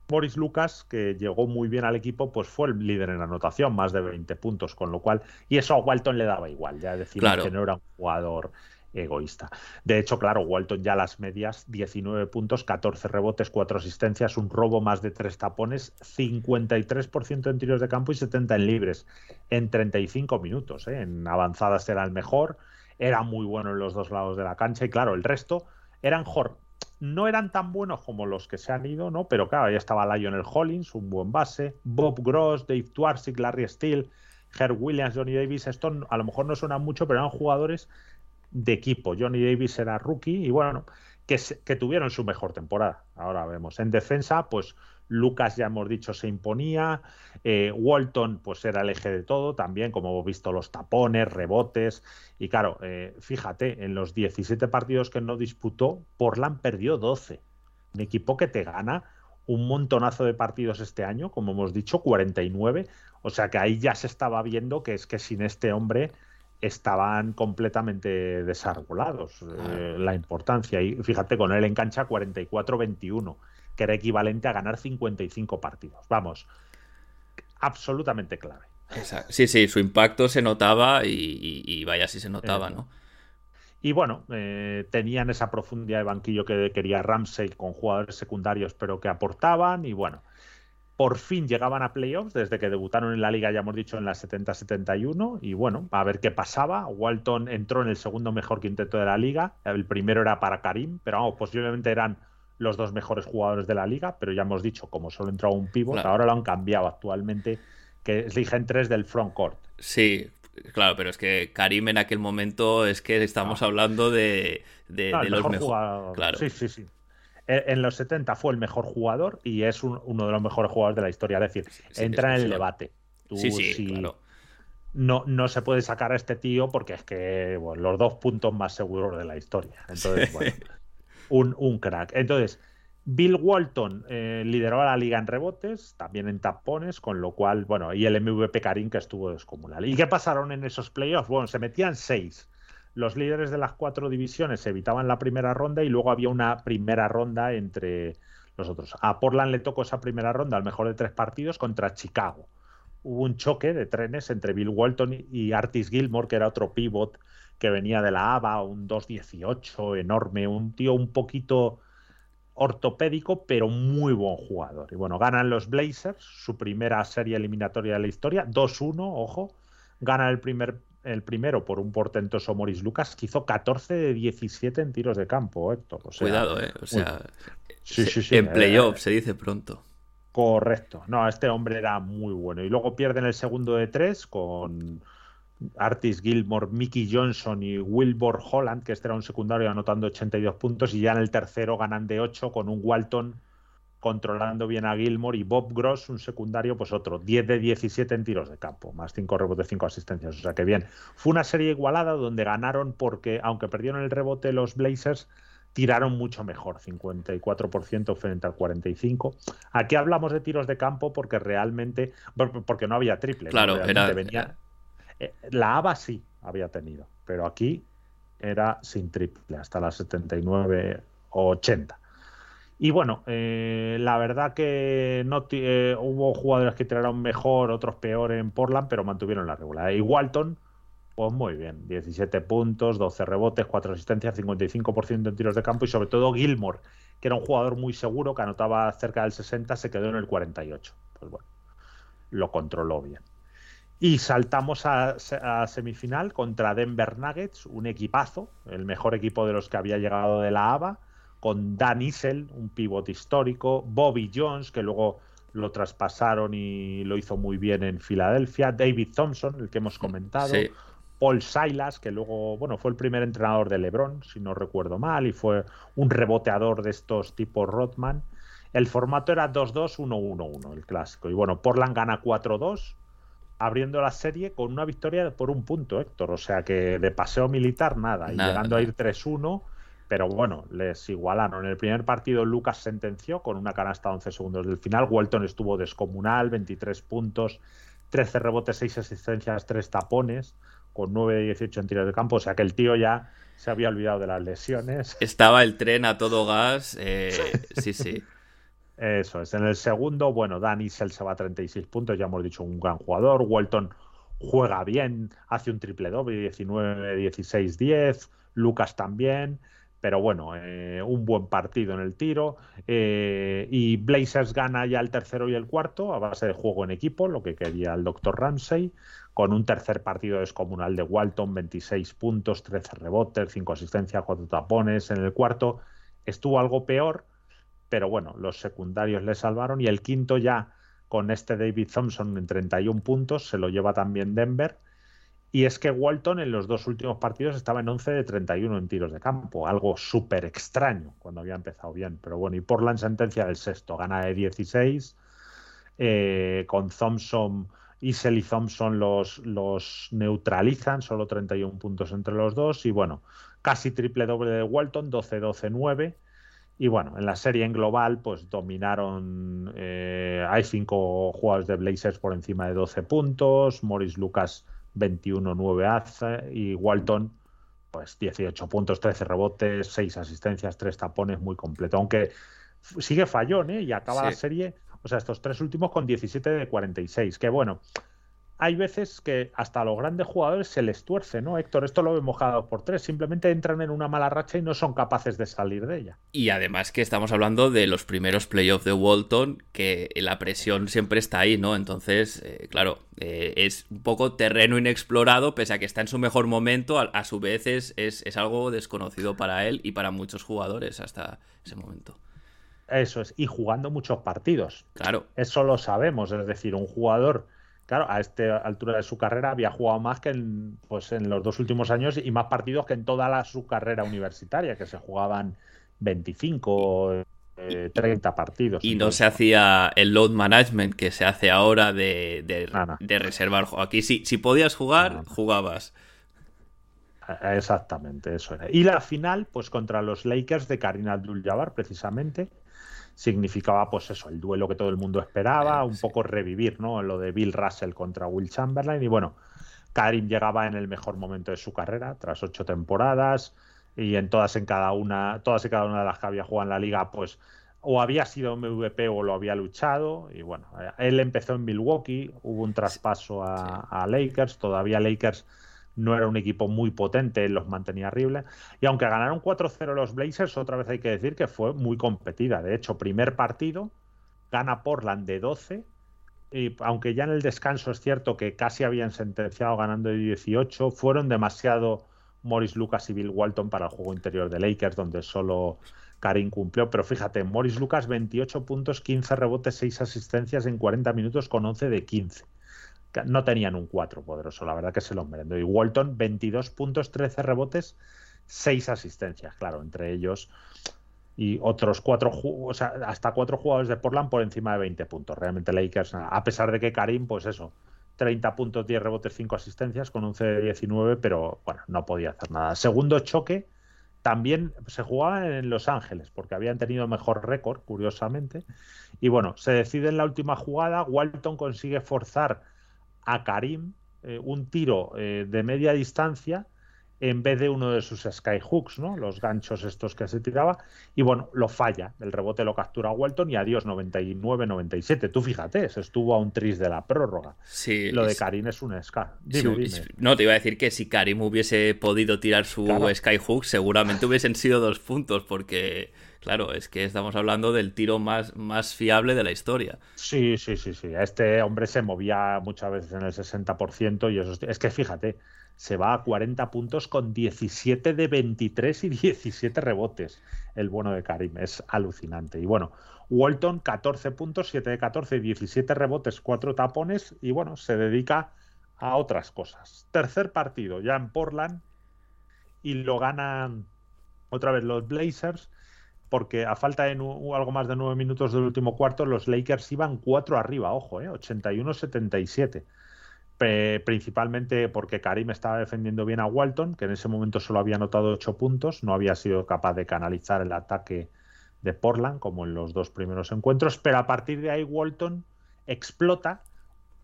Boris Lucas, que llegó muy bien al equipo, pues fue el líder en anotación, más de 20 puntos, con lo cual, y eso a Walton le daba igual, ya decir que no era un jugador egoísta. De hecho, claro, Walton ya las medias, 19 puntos, 14 rebotes, 4 asistencias, un robo más de 3 tapones, 53% en tiros de campo y 70 en libres en 35 minutos. ¿eh? En avanzadas era el mejor, era muy bueno en los dos lados de la cancha y claro, el resto eran no eran tan buenos como los que se han ido, ¿no? Pero claro, ahí estaba Lionel Hollins, un buen base, Bob Gross, Dave Twarsik, Larry Steele, Herb Williams, Johnny Davis, esto a lo mejor no suenan mucho, pero eran jugadores de equipo. Johnny Davis era rookie y bueno, que, tuvieron su mejor temporada. Ahora vemos. En defensa, pues Lucas, ya hemos dicho, se imponía. Eh, Walton, pues era el eje de todo, también, como hemos visto, los tapones, rebotes. Y claro, eh, fíjate, en los 17 partidos que no disputó, Portland perdió 12. Un equipo que te gana un montonazo de partidos este año, como hemos dicho, 49. O sea que ahí ya se estaba viendo que es que sin este hombre estaban completamente desarrolados eh, la importancia. Y fíjate, con él en cancha 44-21, que era equivalente a ganar 55 partidos. Vamos, absolutamente clave. Sí, sí, su impacto se notaba y, vaya si se notaba, ¿no? Y bueno, eh, tenían esa profundidad de banquillo que quería Ramsey con jugadores secundarios, pero que aportaban. Y bueno, por fin llegaban a playoffs desde que debutaron en la liga, ya hemos dicho, en la 70-71. Y bueno, a ver qué pasaba. Walton entró en el segundo mejor quinteto de la liga. El primero era para Karim, pero vamos, posiblemente eran los dos mejores jugadores de la liga. Pero ya hemos dicho, como solo entró un pivot, ahora lo han cambiado actualmente, que eligen tres del front court. Sí, Claro, pero es que Karim en aquel momento es que estamos hablando de, de, los mejores. Claro. Sí, sí, sí. En los 70 fue el mejor jugador y es uno de los mejores jugadores de la historia. Es decir, entra en el debate. sí, sí, claro. No, no se puede sacar a este tío porque es que los dos puntos más seguros de la historia. Entonces, bueno, un, un, crack. Entonces, Bill Walton eh, lideró a la liga en rebotes, también en tapones, con lo cual, bueno, y el MVP Karim que estuvo descomunal. ¿Y qué pasaron en esos playoffs? Bueno, se metían seis los líderes de las cuatro divisiones evitaban la primera ronda y luego había una primera ronda entre los otros. A Portland le tocó esa primera ronda al mejor de tres partidos contra Chicago. Hubo un choque de trenes entre Bill Walton y Artis Gilmore, que era otro pivot que venía de la ABA, un 2-18 enorme, un tío un poquito ortopédico, pero muy buen jugador. Y bueno, ganan los Blazers, su primera serie eliminatoria de la historia, 2-1, ojo, ganan el primer el primero por un portentoso Morris Lucas, que hizo 14 de 17 en tiros de campo, Héctor. Cuidado, ¿eh? O sea, en eh, playoff se dice pronto. Correcto. No, este hombre era muy bueno. Y luego pierden el segundo de tres con Artis Gilmore, Mickey Johnson y Wilbur Holland, que este era un secundario anotando 82 puntos. Y ya en el tercero ganan de 8 con un Walton controlando bien a Gilmore y Bob Gross, un secundario, pues otro, 10 de 17 en tiros de campo, más 5 rebotes, 5 asistencias, o sea que bien. Fue una serie igualada donde ganaron porque, aunque perdieron el rebote los Blazers, tiraron mucho mejor, 54% frente al 45%. Aquí hablamos de tiros de campo porque realmente, porque no había triple. Claro, era, venía, eh, la ABA sí había tenido, pero aquí era sin triple, hasta las 79 o 80. Y bueno, eh, la verdad que no eh, hubo jugadores que tiraron mejor, otros peor en Portland, pero mantuvieron la regularidad. Y Walton, pues muy bien, 17 puntos, 12 rebotes, 4 asistencias, 55% en tiros de campo y sobre todo Gilmore, que era un jugador muy seguro, que anotaba cerca del 60, se quedó en el 48. Pues bueno, lo controló bien. Y saltamos a, a, semifinal contra Denver Nuggets, un equipazo, el mejor equipo de los que había llegado de la ABA con Dan Issel, un pivot histórico, Bobby Jones, que luego lo traspasaron y lo hizo muy bien en Filadelfia, David Thompson, el que hemos comentado, Paul Silas, que luego, bueno, fue el primer entrenador de LeBron, si no recuerdo mal, y fue un reboteador de estos tipos Rodman. El formato era 2-2-1-1-1, el clásico. Y bueno, Portland gana 4-2, abriendo la serie con una victoria por un punto, Héctor. O sea que de paseo militar nada, y llegando a ir 3-1 pero bueno, les igualaron. En el primer partido Lucas sentenció con una canasta a 11 segundos del final. Walton estuvo descomunal, 23 puntos, 13 rebotes, 6 asistencias, 3 tapones, con 9 de 18 en tiros de campo. O sea que el tío ya se había olvidado de las lesiones. Estaba el tren a todo gas. Eh, sí, sí. Eso es. En el segundo, bueno, Dani se va a 36 puntos, ya hemos dicho, un gran jugador. Walton juega bien, hace un triple doble, 19, 16, 10. Lucas también pero bueno, eh, un buen partido en el tiro. Eh, y Blazers gana ya el tercero y el cuarto a base de juego en equipo, lo que quería el doctor Ramsey, con un tercer partido descomunal de Walton, 26 puntos, 13 rebotes, 5 asistencias, 4 tapones. En el cuarto estuvo algo peor, pero bueno, los secundarios le salvaron. Y el quinto ya con este David Thompson en 31 puntos, se lo lleva también Denver y es que Walton en los dos últimos partidos estaba en 11 de 31 en tiros de campo, algo súper extraño cuando había empezado bien. Pero bueno, y por la sentencia del sexto, gana de 16, eh, con Thompson, Isel y Thompson los, los neutralizan, solo 31 puntos entre los dos. Y bueno, casi triple doble de Walton, 12-12-9. Y bueno, en la serie en global, pues dominaron. Eh, hay cinco jugadores de Blazers por encima de 12 puntos. Morris Lucas 21-9 hace y Walton pues 18 puntos, 13 rebotes, 6 asistencias, 3 tapones, muy completo. Aunque sigue fallón, ¿eh? Y acaba la serie, o sea, estos tres últimos con 17 de 46. Que bueno, hay veces que hasta a los grandes jugadores se les tuerce, ¿no, Héctor? Esto lo hemos mojado por tres. Simplemente entran en una mala racha y no son capaces de salir de ella. Y además que estamos hablando de los primeros playoffs de Walton, que la presión siempre está ahí, ¿no? Entonces, eh, claro, eh, es un poco terreno inexplorado, pese a que está en su mejor momento, a, su vez es, es algo desconocido para él y para muchos jugadores hasta ese momento. Eso es, y jugando muchos partidos. Claro. Eso lo sabemos, es decir, un jugador claro, a esta altura de su carrera había jugado más que en, pues, en los dos últimos años y más partidos que en toda la, su carrera universitaria, que se jugaban 25, 30 eh, partidos. Y no se hacía el load management que se hace ahora de, de, reservar. Aquí sí, si podías jugar, jugabas. Exactamente, eso era. Y la final, pues contra los Lakers de Karina Abdul-Jabbar, precisamente, significaba pues eso, el duelo que todo el mundo esperaba, un poco revivir, ¿no? Lo de Bill Russell contra Will Chamberlain. Y bueno, Karim llegaba en el mejor momento de su carrera, tras ocho temporadas y en todas en cada una, todas y cada una de las que había jugado en la liga, pues o había sido MVP o lo había luchado. Y bueno, él empezó en Milwaukee, hubo un traspaso a, a Lakers, todavía Lakers no era un equipo muy potente, los mantenía horrible. Y aunque ganaron 4-0 los Blazers, otra vez hay que decir que fue muy competida. De hecho, primer partido, gana Portland de 12. Y aunque ya en el descanso es cierto que casi habían sentenciado ganando de 18, fueron demasiado Morris Lucas y Bill Walton para el juego interior de Lakers, donde solo Karim cumplió. Pero fíjate, Morris Lucas 28 puntos, 15 rebotes, 6 asistencias en 40 minutos con 11 de 15 no tenían un 4 poderoso, la verdad que se lo merendó. Y Walton, 22 puntos, 13 rebotes, 6 asistencias, claro, entre ellos y otros cuatro, o sea, hasta cuatro jugadores de Portland por encima de 20 puntos. Realmente Lakers, a pesar de que Karim, pues eso, 30 puntos, 10 rebotes, 5 asistencias con un C de 19, pero bueno, no podía hacer nada. Segundo choque, también se jugaba en Los Ángeles, porque habían tenido mejor récord, curiosamente. Y bueno, se decide en la última jugada, Walton consigue forzar a Karim eh, un tiro eh, de media distancia en vez de uno de sus skyhooks, ¿no? Los ganchos estos que se tiraba. Y bueno, lo falla. El rebote lo captura Walton y adiós 99-97. Tú fíjate, se estuvo a un tris de la prórroga. Sí. Lo de Karim es un sky. No, te iba a decir que si Karim hubiese podido tirar su skyhook, seguramente hubiesen sido dos puntos, porque claro, es que estamos hablando del tiro más, más fiable de la historia. Sí, sí, sí, sí. Este hombre se movía muchas veces en el 60% y eso es que fíjate, se va a 40 puntos con 17 de 23 y 17 rebotes. El bueno de Karim es alucinante. Y bueno, Walton 14 puntos, 7 de 14, 17 rebotes, 4 tapones y bueno, se dedica a otras cosas. Tercer partido ya en Portland y lo ganan otra vez los Blazers porque a falta de algo más de 9 minutos del último cuarto los Lakers iban 4 arriba, ojo, eh, 81-77 principalmente porque Karim estaba defendiendo bien a Walton, que en ese momento solo había anotado 8 puntos, no había sido capaz de canalizar el ataque de Portland como en los dos primeros encuentros, pero a partir de ahí Walton explota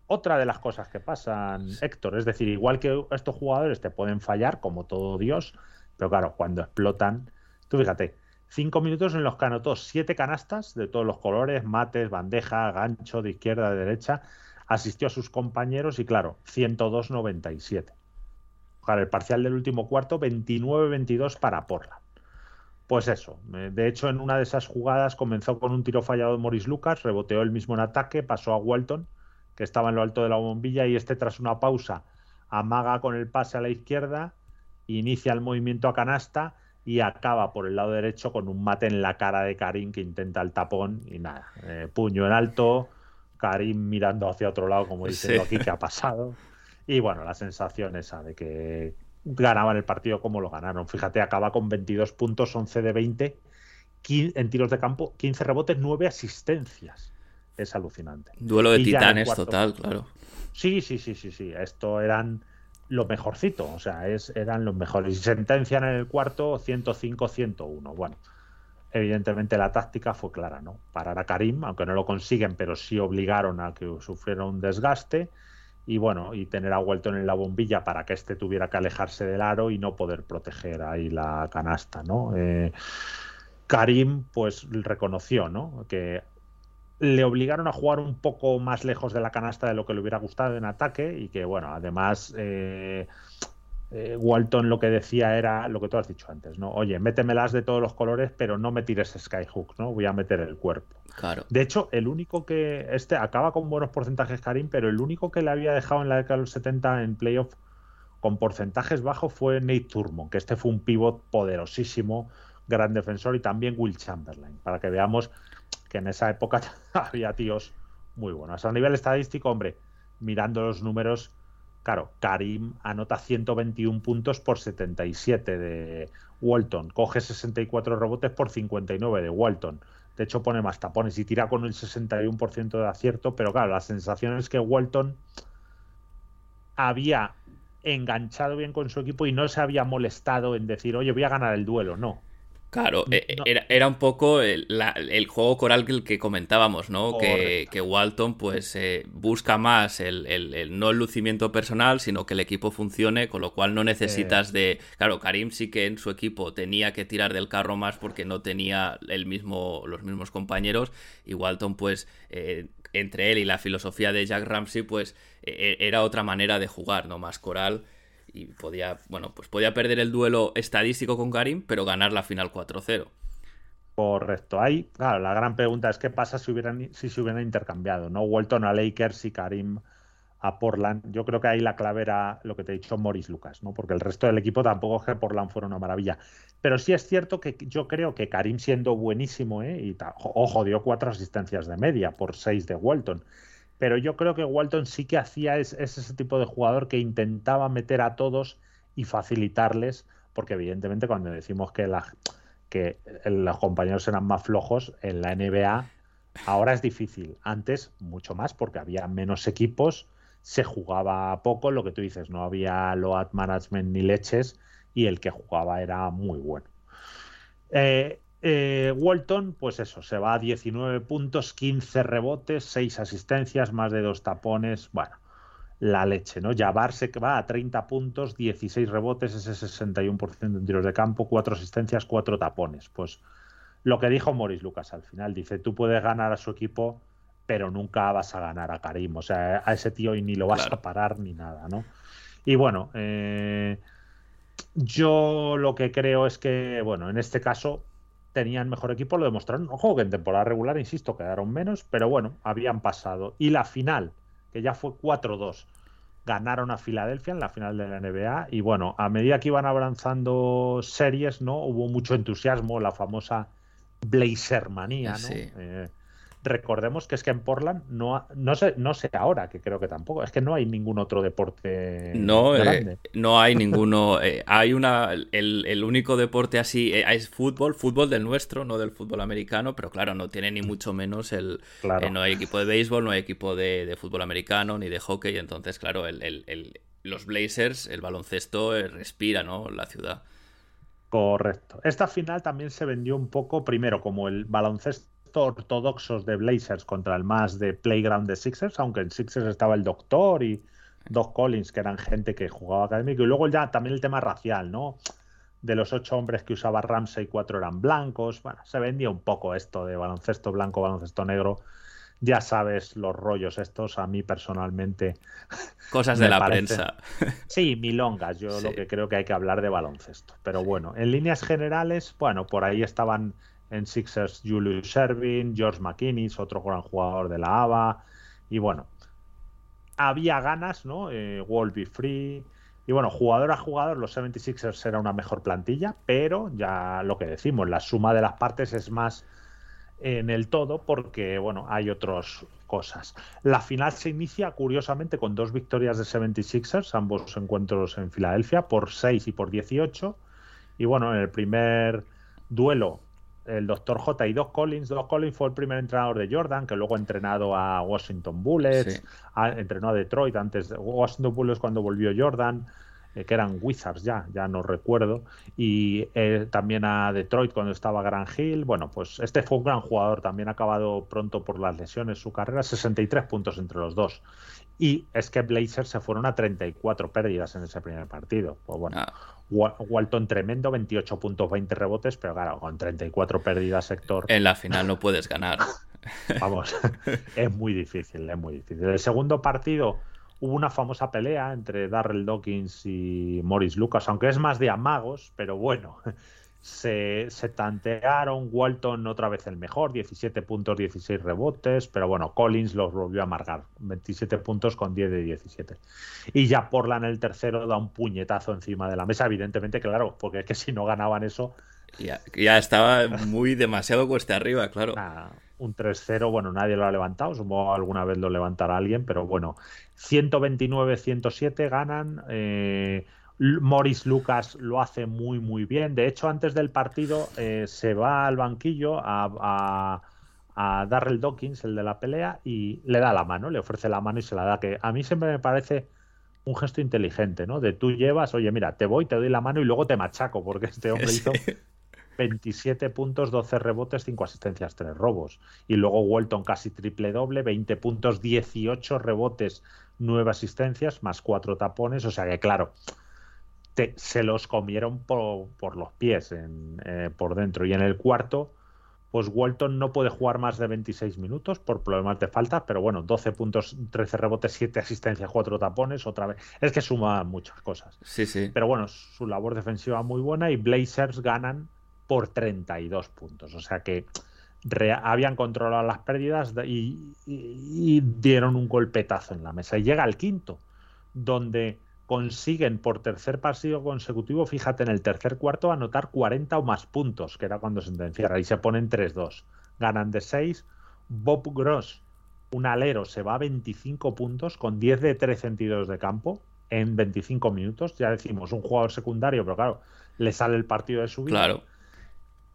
otra de las cosas que pasan, Héctor, es decir, igual que estos jugadores te pueden fallar como todo Dios, pero claro, cuando explotan, tú fíjate, cinco minutos en los que anotó siete canastas de todos los colores, mates, bandeja, gancho, de izquierda, de derecha, asistió a sus compañeros y claro, 102-97. Para el parcial del último cuarto, 29-22 para Portland. Pues eso, eh, de hecho en una de esas jugadas comenzó con un tiro fallado de Morris Lucas, reboteó el mismo en ataque, pasó a Walton, que estaba en lo alto de la bombilla, y este tras una pausa amaga con el pase a la izquierda, inicia el movimiento a canasta y acaba por el lado derecho con un mate en la cara de Karim que intenta el tapón y nada, eh, puño en alto, Karim mirando hacia otro lado, como diciendo aquí, ¿qué ha pasado? Y bueno, la sensación esa de que ganaban el partido como lo ganaron. Fíjate, acaba con 22 puntos, 11 de 20, en tiros de campo, 15 rebotes, 9 asistencias. Es alucinante. Duelo de titanes total, claro. Sí, sí, sí, sí, sí. Esto eran lo mejorcito, o sea, es, eran los mejores. Y sentencian en el cuarto 105-101. Bueno, evidentemente la táctica fue clara, ¿no? Parar a Karim, aunque no lo consiguen, pero sí obligaron a que sufriera un desgaste y bueno, y tener a Walton en la bombilla para que éste tuviera que alejarse del aro y no poder proteger ahí la canasta, ¿no? Eh, Karim, pues reconoció, ¿no? Que le obligaron a jugar un poco más lejos de la canasta de lo que le hubiera gustado en ataque y que, bueno, además eh, eh, Walton lo que decía era lo que tú has dicho antes, ¿no? Oye, métemelas de todos los colores, pero no me tires Skyhook, ¿no? Voy a meter el cuerpo. Claro. De hecho, el único que. Este acaba con buenos porcentajes, Karim, pero el único que le había dejado en la década de los 70 en playoff con porcentajes bajos fue Nate Turmon, que este fue un pivot poderosísimo, gran defensor, y también Will Chamberlain, para que veamos que en esa época había tíos muy buenos. A nivel estadístico, hombre, mirando los números Claro, Karim anota 121 puntos por 77 de Walton, coge 64 rebotes por 59 de Walton. De hecho, pone más tapones y tira con el 61% de acierto, pero claro, la sensación es que Walton había enganchado bien con su equipo y no se había molestado en decir, oye, voy a ganar el duelo. No, Claro, eh, era, un poco el, juego coral que, que comentábamos, ¿no? Que, Walton pues eh, busca más el, no el lucimiento personal, sino que el equipo funcione, con lo cual no necesitas de... Claro, Karim sí que en su equipo tenía que tirar del carro más porque no tenía el mismo, los mismos compañeros y Walton pues eh, entre él y la filosofía de Jack Ramsey pues e, e, era otra manera de jugar, ¿no? Más coral y podía, bueno, pues podía perder el duelo estadístico con Karim, pero ganar la final 4-0. Correcto. Ahí, claro, la gran pregunta es qué pasa si hubieran si se hubieran intercambiado, ¿no? Walton a Lakers y Karim a Portland. Yo creo que ahí la clave era lo que te he dicho, Morris Lucas, ¿no? Porque el resto del equipo tampoco que Portland fuera una maravilla. Pero sí es cierto que yo creo que Karim siendo buenísimo, ¿eh? Y ojo, dio cuatro asistencias de media por seis de Walton pero yo creo que Walton sí que hacía es, ese tipo de jugador que intentaba meter a todos y facilitarles, porque evidentemente cuando decimos que la, que los compañeros eran más flojos en la NBA. Ahora es difícil. Antes, mucho más, porque había menos equipos, se jugaba poco, lo que tú dices, no había load management ni leches, y el que jugaba era muy bueno. Eh, eh, Walton, pues eso, se va a 19 puntos, 15 rebotes, 6 asistencias, más de dos tapones. Bueno, la leche, ¿no? Jabbar se va a 30 puntos, 16 rebotes, ese 61% en tiros de campo, 4 asistencias, 4 tapones. Pues lo que dijo Morris Lucas al final, dice, tú puedes ganar a su equipo, pero nunca vas a ganar a Karim. O sea, a ese tío y ni lo vas a parar ni nada, ¿no? Y bueno, eh, yo lo que creo es que, bueno, en este caso tenían mejor equipo, lo demostraron. Ojo, que en temporada regular, insisto, quedaron menos, pero bueno, habían pasado. Y la final, que ya fue 4-2, ganaron a Filadelfia en la final de la NBA. Y bueno, a medida que iban avanzando series, ¿no? Hubo mucho entusiasmo, la famosa Blazermanía, ¿no? Eh, recordemos que es que en Portland no, no, sé, no sé ahora, que creo que tampoco, es que no hay ningún otro deporte no, eh, no hay ninguno. Eh, hay una, el, único deporte así eh, es fútbol, fútbol del nuestro, no del fútbol americano, pero claro, no tiene ni mucho menos el... no hay equipo de béisbol, no hay equipo de, fútbol americano, ni de hockey, entonces claro, el, los Blazers, el baloncesto respira, ¿no? La ciudad. Correcto. Esta final también se vendió un poco, primero, como el baloncesto ortodoxos de Blazers contra el más de Playground de Sixers, aunque en Sixers estaba el Doctor y Doc Collins, que eran gente que jugaba académico, y luego ya también el tema racial, ¿no? De los ocho hombres que usaba Ramsey, cuatro eran blancos. Bueno, se vendía un poco esto de baloncesto blanco, baloncesto negro. Ya sabes los rollos estos, a mí personalmente. Cosas de la prensa. Sí, milongas. Yo lo que creo que hay que hablar de baloncesto. Pero bueno, en líneas generales, bueno, por ahí estaban en Sixers Julius Servin, George McKinnis, otro gran jugador de la ABA. Y bueno, había ganas, ¿no? Eh, Be Free. Y bueno, jugador a jugador, los 76ers era una mejor plantilla, pero ya lo que decimos, la suma de las partes es más en el todo porque, bueno, hay otras cosas. La final se inicia, curiosamente, con dos victorias de 76ers, ambos encuentros en Filadelfia, por 6 y por 18. Y bueno, en el primer duelo el doctor J. y Doc Collins. Doc Collins fue el primer entrenador de Jordan, que luego ha entrenado a Washington Bullets, entrenó a Detroit antes. De, Washington Bullets cuando volvió Jordan, eh, que eran Wizards ya, ya no recuerdo. Y eh, también a Detroit cuando estaba Gran Hill. Bueno, pues este fue un gran jugador, también ha acabado pronto por las lesiones su carrera, 63 puntos entre los dos. Y es que Blazers se fueron a 34 pérdidas en ese primer partido. Pues bueno, ah. Walton tremendo, 28 puntos, 20 rebotes, pero claro, con 34 pérdidas sector. En la final no puedes ganar. Vamos, es muy difícil, es muy difícil. El segundo partido hubo una famosa pelea entre Darrell Dawkins y Morris Lucas, aunque es más de amagos, pero bueno, se, tantearon. Walton otra vez el mejor, 17 puntos, 16 rebotes, pero bueno, Collins los volvió a amargar, 27 puntos con 10 de 17. Y ya Portland el tercero da un puñetazo encima de la mesa, evidentemente, claro, porque es que si no ganaban eso. Ya, ya estaba muy demasiado cuesta arriba, claro. un 3-0, bueno, nadie lo ha levantado, supongo alguna vez lo levantará alguien, pero bueno, 129-107 ganan. Eh, Morris Lucas lo hace muy muy bien. De hecho, antes del partido eh, se va al banquillo a, a, Darrell Dawkins, el de la pelea, y le da la mano, le ofrece la mano y se la da. Que a mí siempre me parece un gesto inteligente, ¿no? De tú llevas, oye, mira, te voy, te doy la mano y luego te machaco, porque este hombre hizo 27 puntos, 12 rebotes, 5 asistencias, 3 robos. Y luego Walton casi triple doble, 20 puntos, 18 rebotes, 9 asistencias, más 4 tapones. O sea que, claro, se los comieron por, los pies eh, por dentro. Y en el cuarto, pues Walton no puede jugar más de 26 minutos por problemas de falta, pero bueno, 12 puntos, 13 rebotes, 7 asistencias, 4 tapones, otra vez. Es que suma muchas cosas. Sí, sí. Pero bueno, su labor defensiva muy buena y Blazers ganan por 32 puntos. O sea que habían controlado las pérdidas y, y dieron un golpetazo en la mesa. Y llega el quinto, donde consiguen por tercer partido consecutivo, fíjate, en el tercer cuarto anotar 40 o más puntos, que era cuando se encierra, y se ponen 3-2. Ganan de 6. Bob Gross, un alero, se va a 25 puntos con 10 de 3 sentidos de campo en 25 minutos. Ya decimos, un jugador secundario, pero claro, le sale el partido de su vida. Claro.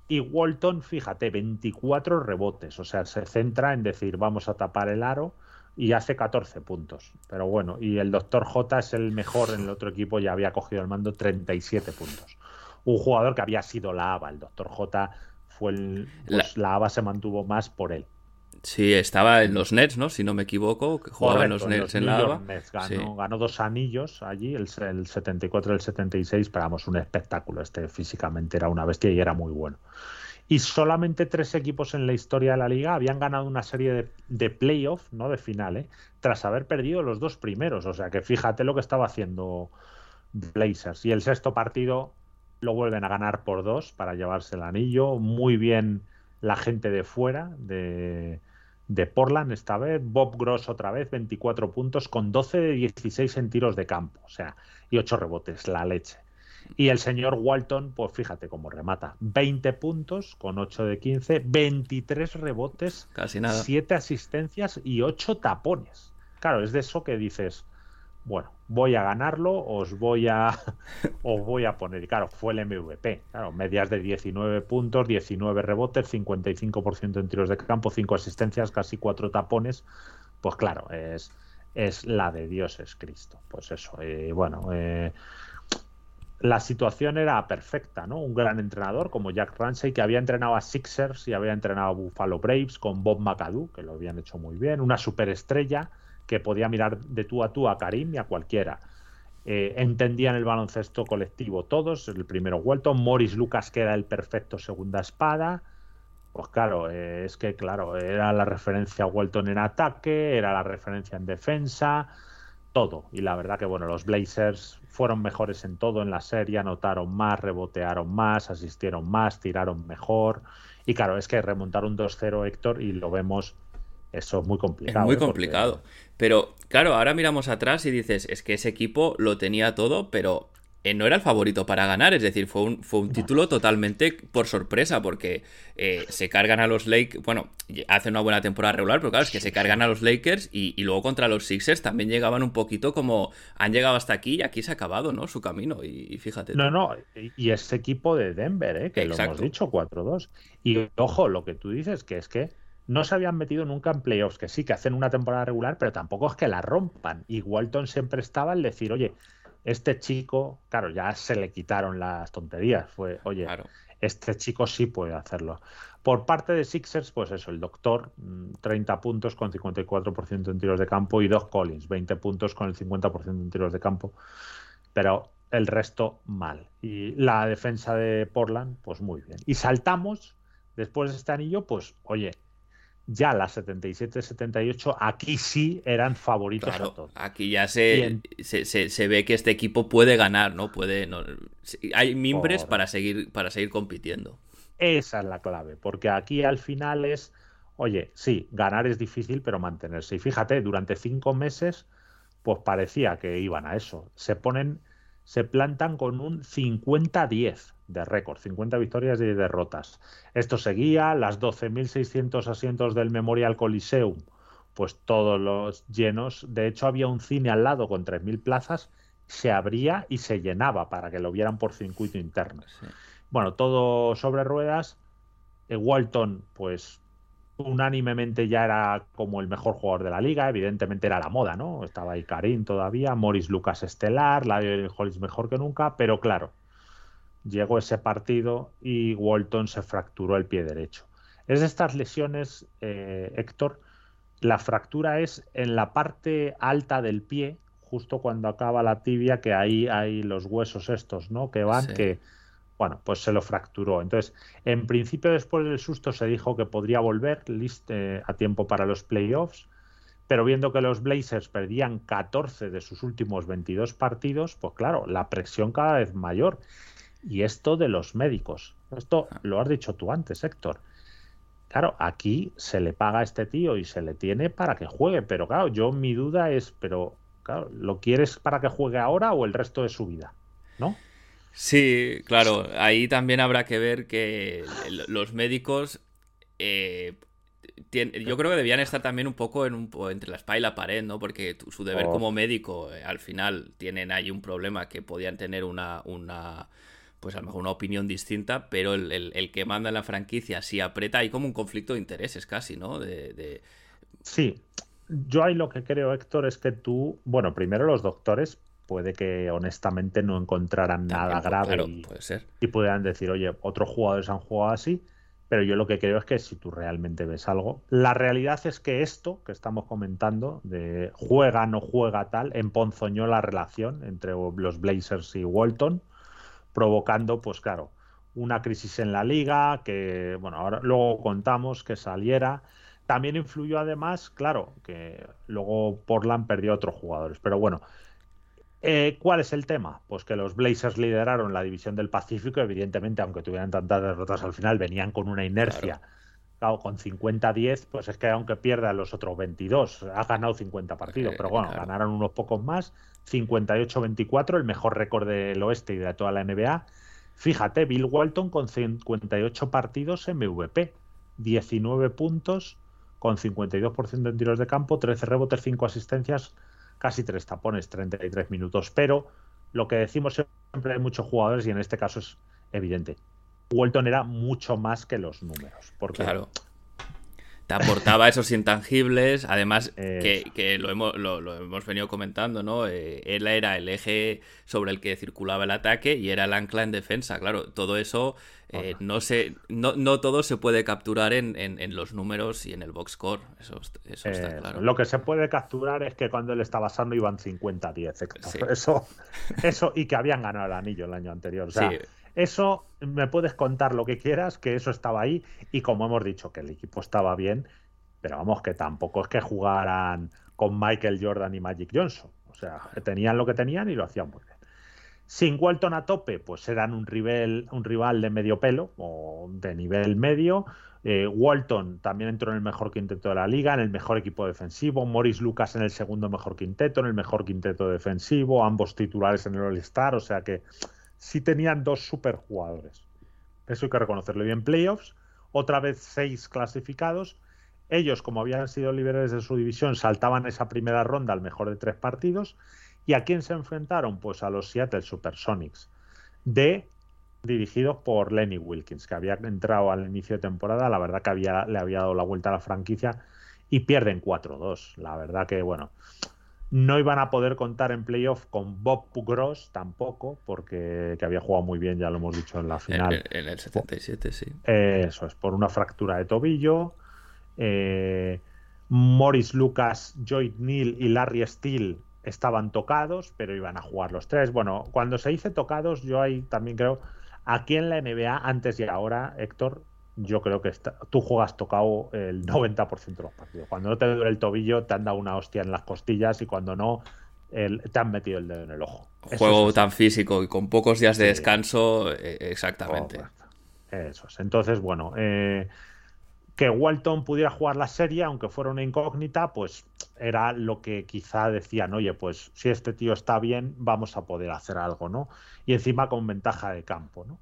Y Walton, fíjate, 24 rebotes. O sea, se centra en decir, vamos a tapar el aro y hace 14 puntos. Pero bueno, y el Dr. J es el mejor en el otro equipo, ya había cogido el mando 37 puntos. Un jugador que había sido la ABA, el Dr. J fue el. Pues la... ABA se mantuvo más por él. Sí, estaba en los Nets, ¿no? Si no me equivoco, que jugaba en los Nets en, la ABA. Ganó, dos anillos allí, el, el 74 y el 76, pero vamos, un espectáculo. Este físicamente era una bestia y era muy bueno y solamente tres equipos en la historia de la liga habían ganado una serie de, de playoffs, no de finales, tras haber perdido los dos primeros. O sea que fíjate lo que estaba haciendo Blazers. Y el sexto partido lo vuelven a ganar por dos para llevarse el anillo. Muy bien la gente de fuera, de, de Portland esta vez. Bob Gross otra vez, 24 puntos, con 12 de 16 en tiros de campo. O sea, y 8 rebotes, la leche. Y el señor Walton, pues fíjate cómo remata. 20 puntos con 8 de 15, 23 rebotes, Casi nada. 7 asistencias y 8 tapones. Claro, es de eso que dices, bueno, voy a ganarlo, os voy a os voy a poner. claro, fue el MVP. Claro, medias de 19 puntos, 19 rebotes, 55% en tiros de campo, 5 asistencias, casi 4 tapones. Pues claro, es, es la de Dios es Cristo. Pues eso, eh, bueno, eh, la situación era perfecta, ¿no? Un gran entrenador como Jack Ramsey, que había entrenado a Sixers y había entrenado a Buffalo Braves con Bob McAdoo, que lo habían hecho muy bien, una superestrella que podía mirar de tú a tú a Karim y a cualquiera. Eh, entendían el baloncesto colectivo todos, el primero Walton, Morris Lucas, que era el perfecto segunda espada. Pues claro, eh, es que claro, era la referencia a Walton en ataque, era la referencia en defensa, todo. Y la verdad que bueno, los Blazers fueron mejores en todo en la serie, anotaron más, rebotearon más, asistieron más, tiraron mejor. Y claro, es que remontar un 2-0 Héctor y lo vemos, eso es muy complicado. Es muy ¿eh? complicado. Pero claro, ahora miramos atrás y dices, es que ese equipo lo tenía todo, pero eh, no era el favorito para ganar, es decir, fue un, fue un título totalmente por sorpresa, porque eh, se cargan a los Lakers, bueno, hace una buena temporada regular, pero claro, es que se cargan a los Lakers y, luego contra los Sixers también llegaban un poquito como han llegado hasta aquí y aquí se ha acabado, ¿no? Su camino, y, fíjate. No, no, y ese equipo de Denver, ¿eh? que lo hemos dicho, 4-2. Y ojo, lo que tú dices, que es que no se habían metido nunca en playoffs, que sí, que hacen una temporada regular, pero tampoco es que la rompan. Y Walton siempre estaba al decir, oye, este chico, claro, ya se le quitaron las tonterías. Fue, oye, este chico sí puede hacerlo. Por parte de Sixers, pues eso, el doctor, 30 mm, puntos con 54% en tiros de campo y Doc Collins, 20 puntos con el 50% en tiros de campo. Pero el resto mal. Y la defensa de Portland, pues muy bien. Y saltamos, después de este anillo, pues oye, ya las 77-78, aquí sí eran favoritos a todos. Aquí ya se, se, ve que este equipo puede ganar, ¿no? Puede, hay mimbres para seguir, para seguir compitiendo. Esa es la clave, porque aquí al final es, oye, sí, ganar es difícil, pero mantenerse. Y fíjate, durante cinco meses, pues parecía que iban a eso. Se ponen, se plantan con un 50-10 de récord, 50 victorias y derrotas. Esto seguía, las 12.600 asientos del Memorial Coliseum, pues todos los llenos. De hecho, había un cine al lado con 3.000 plazas, se abría y se llenaba para que lo vieran por circuito interno. Bueno, todo sobre ruedas. Eh, Walton, pues unánimemente ya era como el mejor jugador de la liga, evidentemente era la moda, ¿no? Estaba ahí Karim todavía, Morris Lucas estelar, Ladio Hollis mejor que nunca, pero claro, llegó ese partido y Walton se fracturó el pie derecho. Es de estas lesiones, eh, Héctor, la fractura es en la parte alta del pie, justo cuando acaba la tibia, que ahí hay los huesos estos, ¿no? Que van, que, bueno, pues se lo fracturó. Entonces, en principio, después del susto, se dijo que podría volver eh, a tiempo para los playoffs, pero viendo que los Blazers perdían 14 de sus últimos 22 partidos, pues claro, la presión cada vez mayor. Y esto de los médicos. Esto ah. lo has dicho tú antes, Héctor. Claro, aquí se le paga a este tío y se le tiene para que juegue, pero claro, yo mi duda es, pero claro, ¿lo quieres para que juegue ahora o el resto de su vida? ¿No? Sí, claro, ahí también habrá que ver que los médicos eh, yo creo que debían estar también un poco en un, entre la espalda y la pared, ¿no? Porque su deber oh. como médico, eh, al final, tienen ahí un problema que podían tener una, una pues a lo mejor una opinión distinta, pero el, que manda en la franquicia si aprieta, hay como un conflicto de intereses casi, ¿no? De, Sí, yo ahí lo que creo, Héctor, es que tú, bueno, primero los doctores puede que honestamente no encontraran nada grave y, puede ser. y puedan decir, oye, otros jugadores han jugado así, pero yo lo que creo es que si tú realmente ves algo, la realidad es que esto que estamos comentando, de juega, no juega tal, emponzoñó la relación entre los Blazers y Walton, provocando, pues claro, una crisis en la liga, que, bueno, ahora luego contamos que saliera. También influyó además, claro, que luego Portland perdió a otros jugadores, pero bueno, eh, ¿Cuál es el tema? Pues que los Blazers lideraron la división del Pacífico, evidentemente, aunque tuvieran tantas derrotas al final, venían con una inercia. Con 50-10, pues es que aunque pierdan los otros 22, ha ganado 50 partidos, pero bueno, ganaron unos pocos más, 58-24, el mejor récord del oeste y de toda la NBA. Fíjate, Bill Walton con 58 partidos en MVP, 19 puntos, con 52% en tiros de campo, 13 rebotes, 5 asistencias, casi tres tapones, 33 minutos. Pero lo que decimos siempre hay muchos jugadores y en este caso es evidente. Walton era mucho más que los números. Porque claro te aportaba esos intangibles, además que, lo, hemos, lo, hemos venido comentando, ¿no? Eh, él era el eje sobre el que circulaba el ataque y era el ancla en defensa, claro, todo eso eh, no, se, no, no, todo se puede capturar en, en, los números y en el box score, eso, eso está claro. Lo que se puede capturar es que cuando él estaba sano iban 50-10, eso, eso y que habían ganado el anillo el año anterior, o sea, eso me puedes contar lo que quieras, que eso estaba ahí y como hemos dicho que el equipo estaba bien, pero vamos, que tampoco es que jugaran con Michael Jordan y Magic Johnson. O sea, tenían lo que tenían y lo hacían muy bien. Sin Walton a tope, pues eran un rival, un rival de medio pelo o de nivel medio. Eh, Walton también entró en el mejor quinteto de la liga, en el mejor equipo defensivo. Morris Lucas en el segundo mejor quinteto, en el mejor quinteto defensivo. Ambos titulares en el All-Star. O sea que sí tenían dos superjugadores. Eso hay que reconocerlo. Y en playoffs, otra vez seis clasificados. Ellos, como habían sido líderes de su división, saltaban esa primera ronda al mejor de tres partidos. ¿Y a quién se enfrentaron? Pues a los Seattle Supersonics, de dirigidos por Lenny Wilkins, que había entrado al inicio de temporada. La verdad que había, le había dado la vuelta a la franquicia y pierden 4-2. La verdad que, bueno, no iban a poder contar en playoff con Bob Gross tampoco, porque que había jugado muy bien, ya lo hemos dicho en la final. En, el 77, sí. Eso es, por una fractura de tobillo. Eh, Morris Lucas, Joy Neal y Larry Steele estaban tocados, pero iban a jugar los tres. Bueno, cuando se dice tocados, yo ahí también creo, aquí en la NBA, antes y ahora, Héctor, yo creo que tú juegas tocado el 90% de los partidos. Cuando no te duele el tobillo, te han dado una hostia en las costillas y cuando no, te han metido el dedo en el ojo. Juego tan físico y con pocos días de descanso, eh, exactamente. Eso es. Entonces, bueno, eh, que Walton pudiera jugar la serie, aunque fuera una incógnita, pues era lo que quizá decían, oye, pues si este tío está bien, vamos a poder hacer algo, ¿no? Y encima con ventaja de campo, ¿no?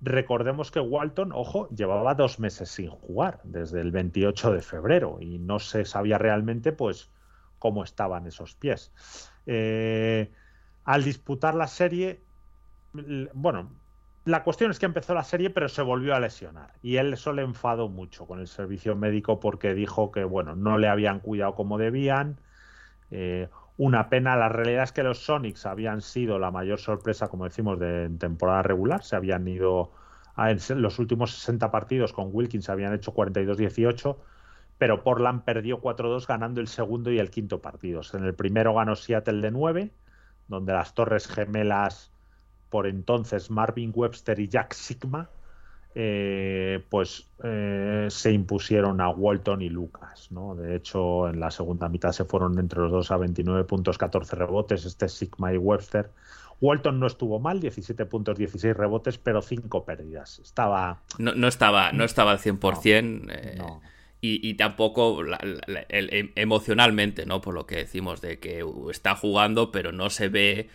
Recordemos que Walton, ojo, llevaba dos meses sin jugar, desde el 28 de febrero, y no se sabía realmente, pues, cómo estaban esos pies. Eh, al disputar la serie, bueno, la cuestión es que empezó la serie, pero se volvió a lesionar. Y él eso le enfadó mucho con el servicio médico porque dijo que, bueno, no le habían cuidado como debían. Eh, una pena. La realidad es que los Sonics habían sido la mayor sorpresa, como decimos, de temporada regular. Se habían ido a, en los últimos 60 partidos con Wilkins, habían hecho 42-18, pero Portland perdió 4-2 ganando el segundo y el quinto partidos. En el primero ganó Seattle de 9, donde las torres gemelas, por entonces Marvin Webster y Jack Sigma, eh, pues eh, se impusieron a Walton y Lucas. ¿no? De hecho, en la segunda mitad se fueron entre los dos a 29 puntos, 14 rebotes, este Sigma y Webster. Walton no estuvo mal, 17 puntos, 16 rebotes, pero 5 pérdidas. Estaba... No, no estaba, no estaba al 100%. Eh, y, tampoco em, emocionalmente, ¿no? Por lo que decimos de que está jugando, pero no se ve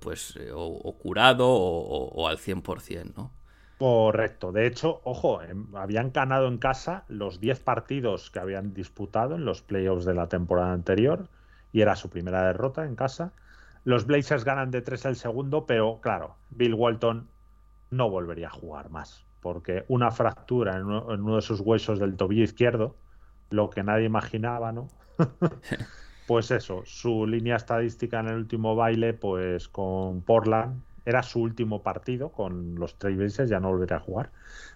pues o, curado o, o al 100%, ¿no? Correcto. De hecho, ojo, em, habían ganado en casa los 10 partidos que habían disputado en los playoffs de la temporada anterior y era su primera derrota en casa. Los Blazers ganan de 3 el segundo, pero claro, Bill Walton no volvería a jugar más, porque una fractura en uno, en uno de sus huesos del tobillo izquierdo, lo que nadie imaginaba, ¿no? pues eso, su línea estadística en el último baile, pues con Portland, era su último partido con los Trailblazers, ya no volvería a jugar.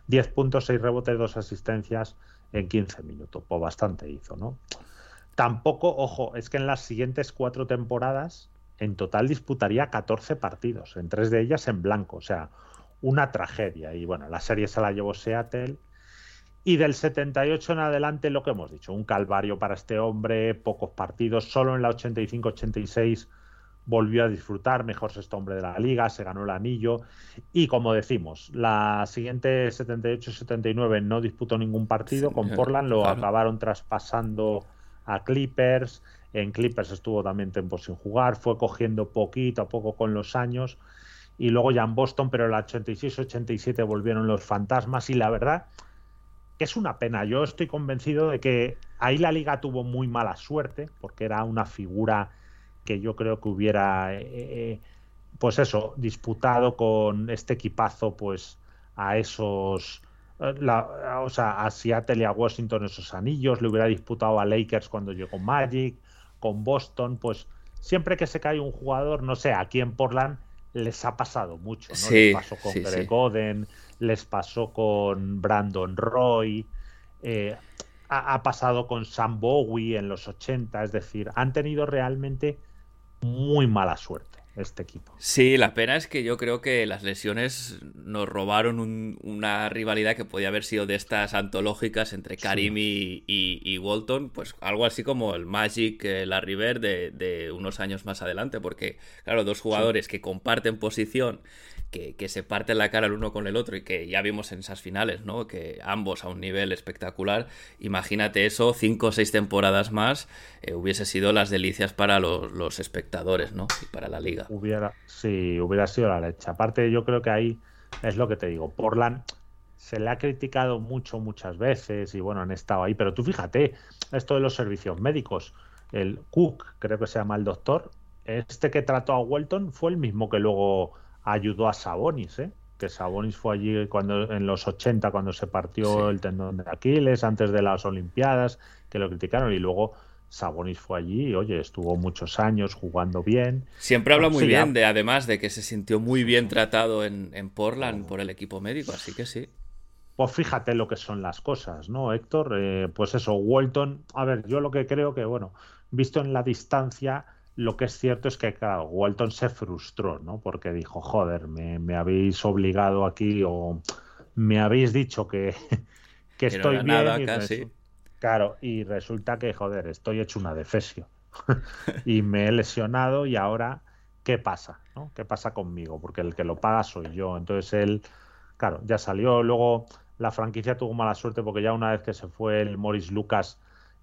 10 puntos, 6 rebotes, 2 asistencias en 15 minutos. Pues bastante hizo, ¿no? Tampoco, ojo, es que en las siguientes cuatro temporadas en total disputaría 14 partidos, en tres de ellas en blanco, o sea, una tragedia. Y bueno, la serie se la llevó Seattle. Y del 78 en adelante, lo que hemos dicho, un calvario para este hombre, pocos partidos, solo en la 85-86 volvió a disfrutar, mejor sexto hombre de la liga, se ganó el anillo. Y como decimos, la siguiente 78-79 no disputó ningún partido, con Portland lo acabaron traspasando a Clippers, en Clippers estuvo también tiempo sin jugar, fue cogiendo poquito a poco con los años. Y luego ya en Boston, pero en la 86-87 volvieron los fantasmas. Y la verdad que es una pena, yo estoy convencido de que ahí la liga tuvo muy mala suerte porque era una figura que yo creo que hubiera, eh, eh, pues eso, disputado con este equipazo, pues a esos, eh, o sea, a Seattle y a Washington esos anillos, le hubiera disputado a Lakers cuando llegó Magic, con Boston, pues siempre que se cae un jugador, no sé, aquí en Portland les ha pasado mucho, ¿no? les pasó con Greg Oden, les pasó con Brandon Roy, ha, ha, pasado con Sam Bowie en los 80, es decir, han tenido realmente muy mala suerte este equipo. Sí, la pena es que yo creo que las lesiones nos robaron una rivalidad que podía haber sido de estas antológicas entre Karim y, Walton, pues algo así como el Magic, eh, la River de, de, unos años más adelante, porque claro, dos jugadores que comparten posición que, se parte la cara el uno con el otro y que ya vimos en esas finales, ¿no? Que ambos a un nivel espectacular. Imagínate eso, cinco o seis temporadas más, eh, hubiese sido las delicias para los, espectadores, ¿no? Y para la liga. Hubiera, sí, hubiera sido la leche. Aparte, yo creo que ahí es lo que te digo. Portland se le ha criticado mucho, muchas veces, y bueno, han estado ahí. Pero tú fíjate, esto de los servicios médicos. El Cook, creo que se llama el doctor, este que trató a Walton fue el mismo que luego ayudó a Sabonis, ¿eh? que Sabonis fue allí cuando en los 80 cuando se partió el tendón de Aquiles antes de las Olimpiadas, que lo criticaron y luego Sabonis fue allí y oye, estuvo muchos años jugando bien. Siempre habla muy bien de además de que se sintió muy bien tratado en, en Portland por el equipo médico, así que sí. Pues fíjate lo que son las cosas, ¿no, Héctor? Eh, pues eso, Walton, a ver, yo lo que creo que, bueno, visto en la distancia, lo que es cierto es que, claro, Walton se frustró, ¿no? Porque dijo, joder, me, habéis obligado aquí o me habéis dicho que, que, estoy bien. Nada, casi. Claro, y resulta que, joder, estoy hecho una defesio. y me he lesionado y ahora, ¿qué pasa? ¿no? ¿Qué pasa conmigo? Porque el que lo paga soy yo. Entonces él, claro, ya salió. Luego la franquicia tuvo mala suerte porque ya una vez que se fue el Morris Lucas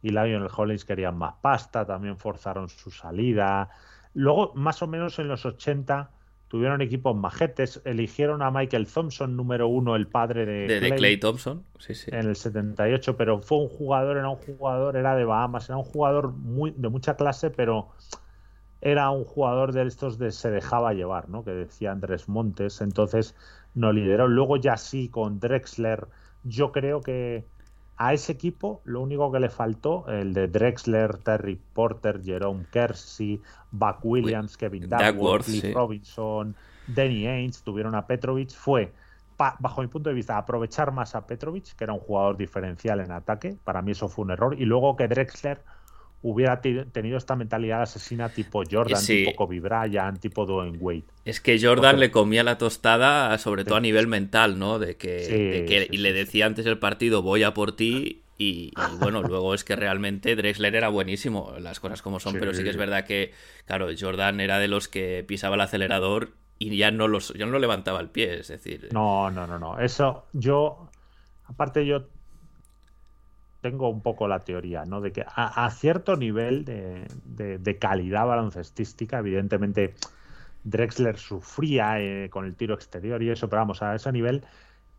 y Lionel Hollins querían más pasta, también forzaron su salida. Luego, más o menos en los 80, tuvieron equipos majetes, eligieron a Michael Thompson, número uno, el padre de, de Clay, Thompson, sí, sí. en el 78, pero fue un jugador, era un jugador, era de Bahamas, era un jugador muy, de mucha clase, pero era un jugador de estos de se dejaba llevar, ¿no? Que decía Andrés Montes, entonces no lideró. Luego ya sí, con Drexler, yo creo que a ese equipo lo único que le faltó, el de Drexler, Terry Porter, Jerome Kersey, Buck Williams, Kevin Duckworth, Lee Robinson, Danny Ainge, tuvieron a Petrovic, fue, bajo mi punto de vista, aprovechar más a Petrovic, que era un jugador diferencial en ataque. Para mí eso fue un error. Y luego que Drexler hubiera tenido esta mentalidad asesina tipo Jordan, tipo Kobe Bryant, tipo Dwayne Wade. Es que Jordan le comía la tostada, sobre todo a nivel mental, ¿no? De que, y le decía antes el partido, voy a por ti. Y, bueno, luego es que realmente Drexler era buenísimo, las cosas como son, pero sí que es verdad que, claro, Jordan era de los que pisaba el acelerador y ya no, los, ya no lo levantaba el pie, es decir. No, no, no, no. Eso yo, aparte yo tengo un poco la teoría, ¿no? De que a, cierto nivel de, calidad baloncestística, evidentemente Drexler sufría eh, con el tiro exterior y eso, pero vamos, a ese nivel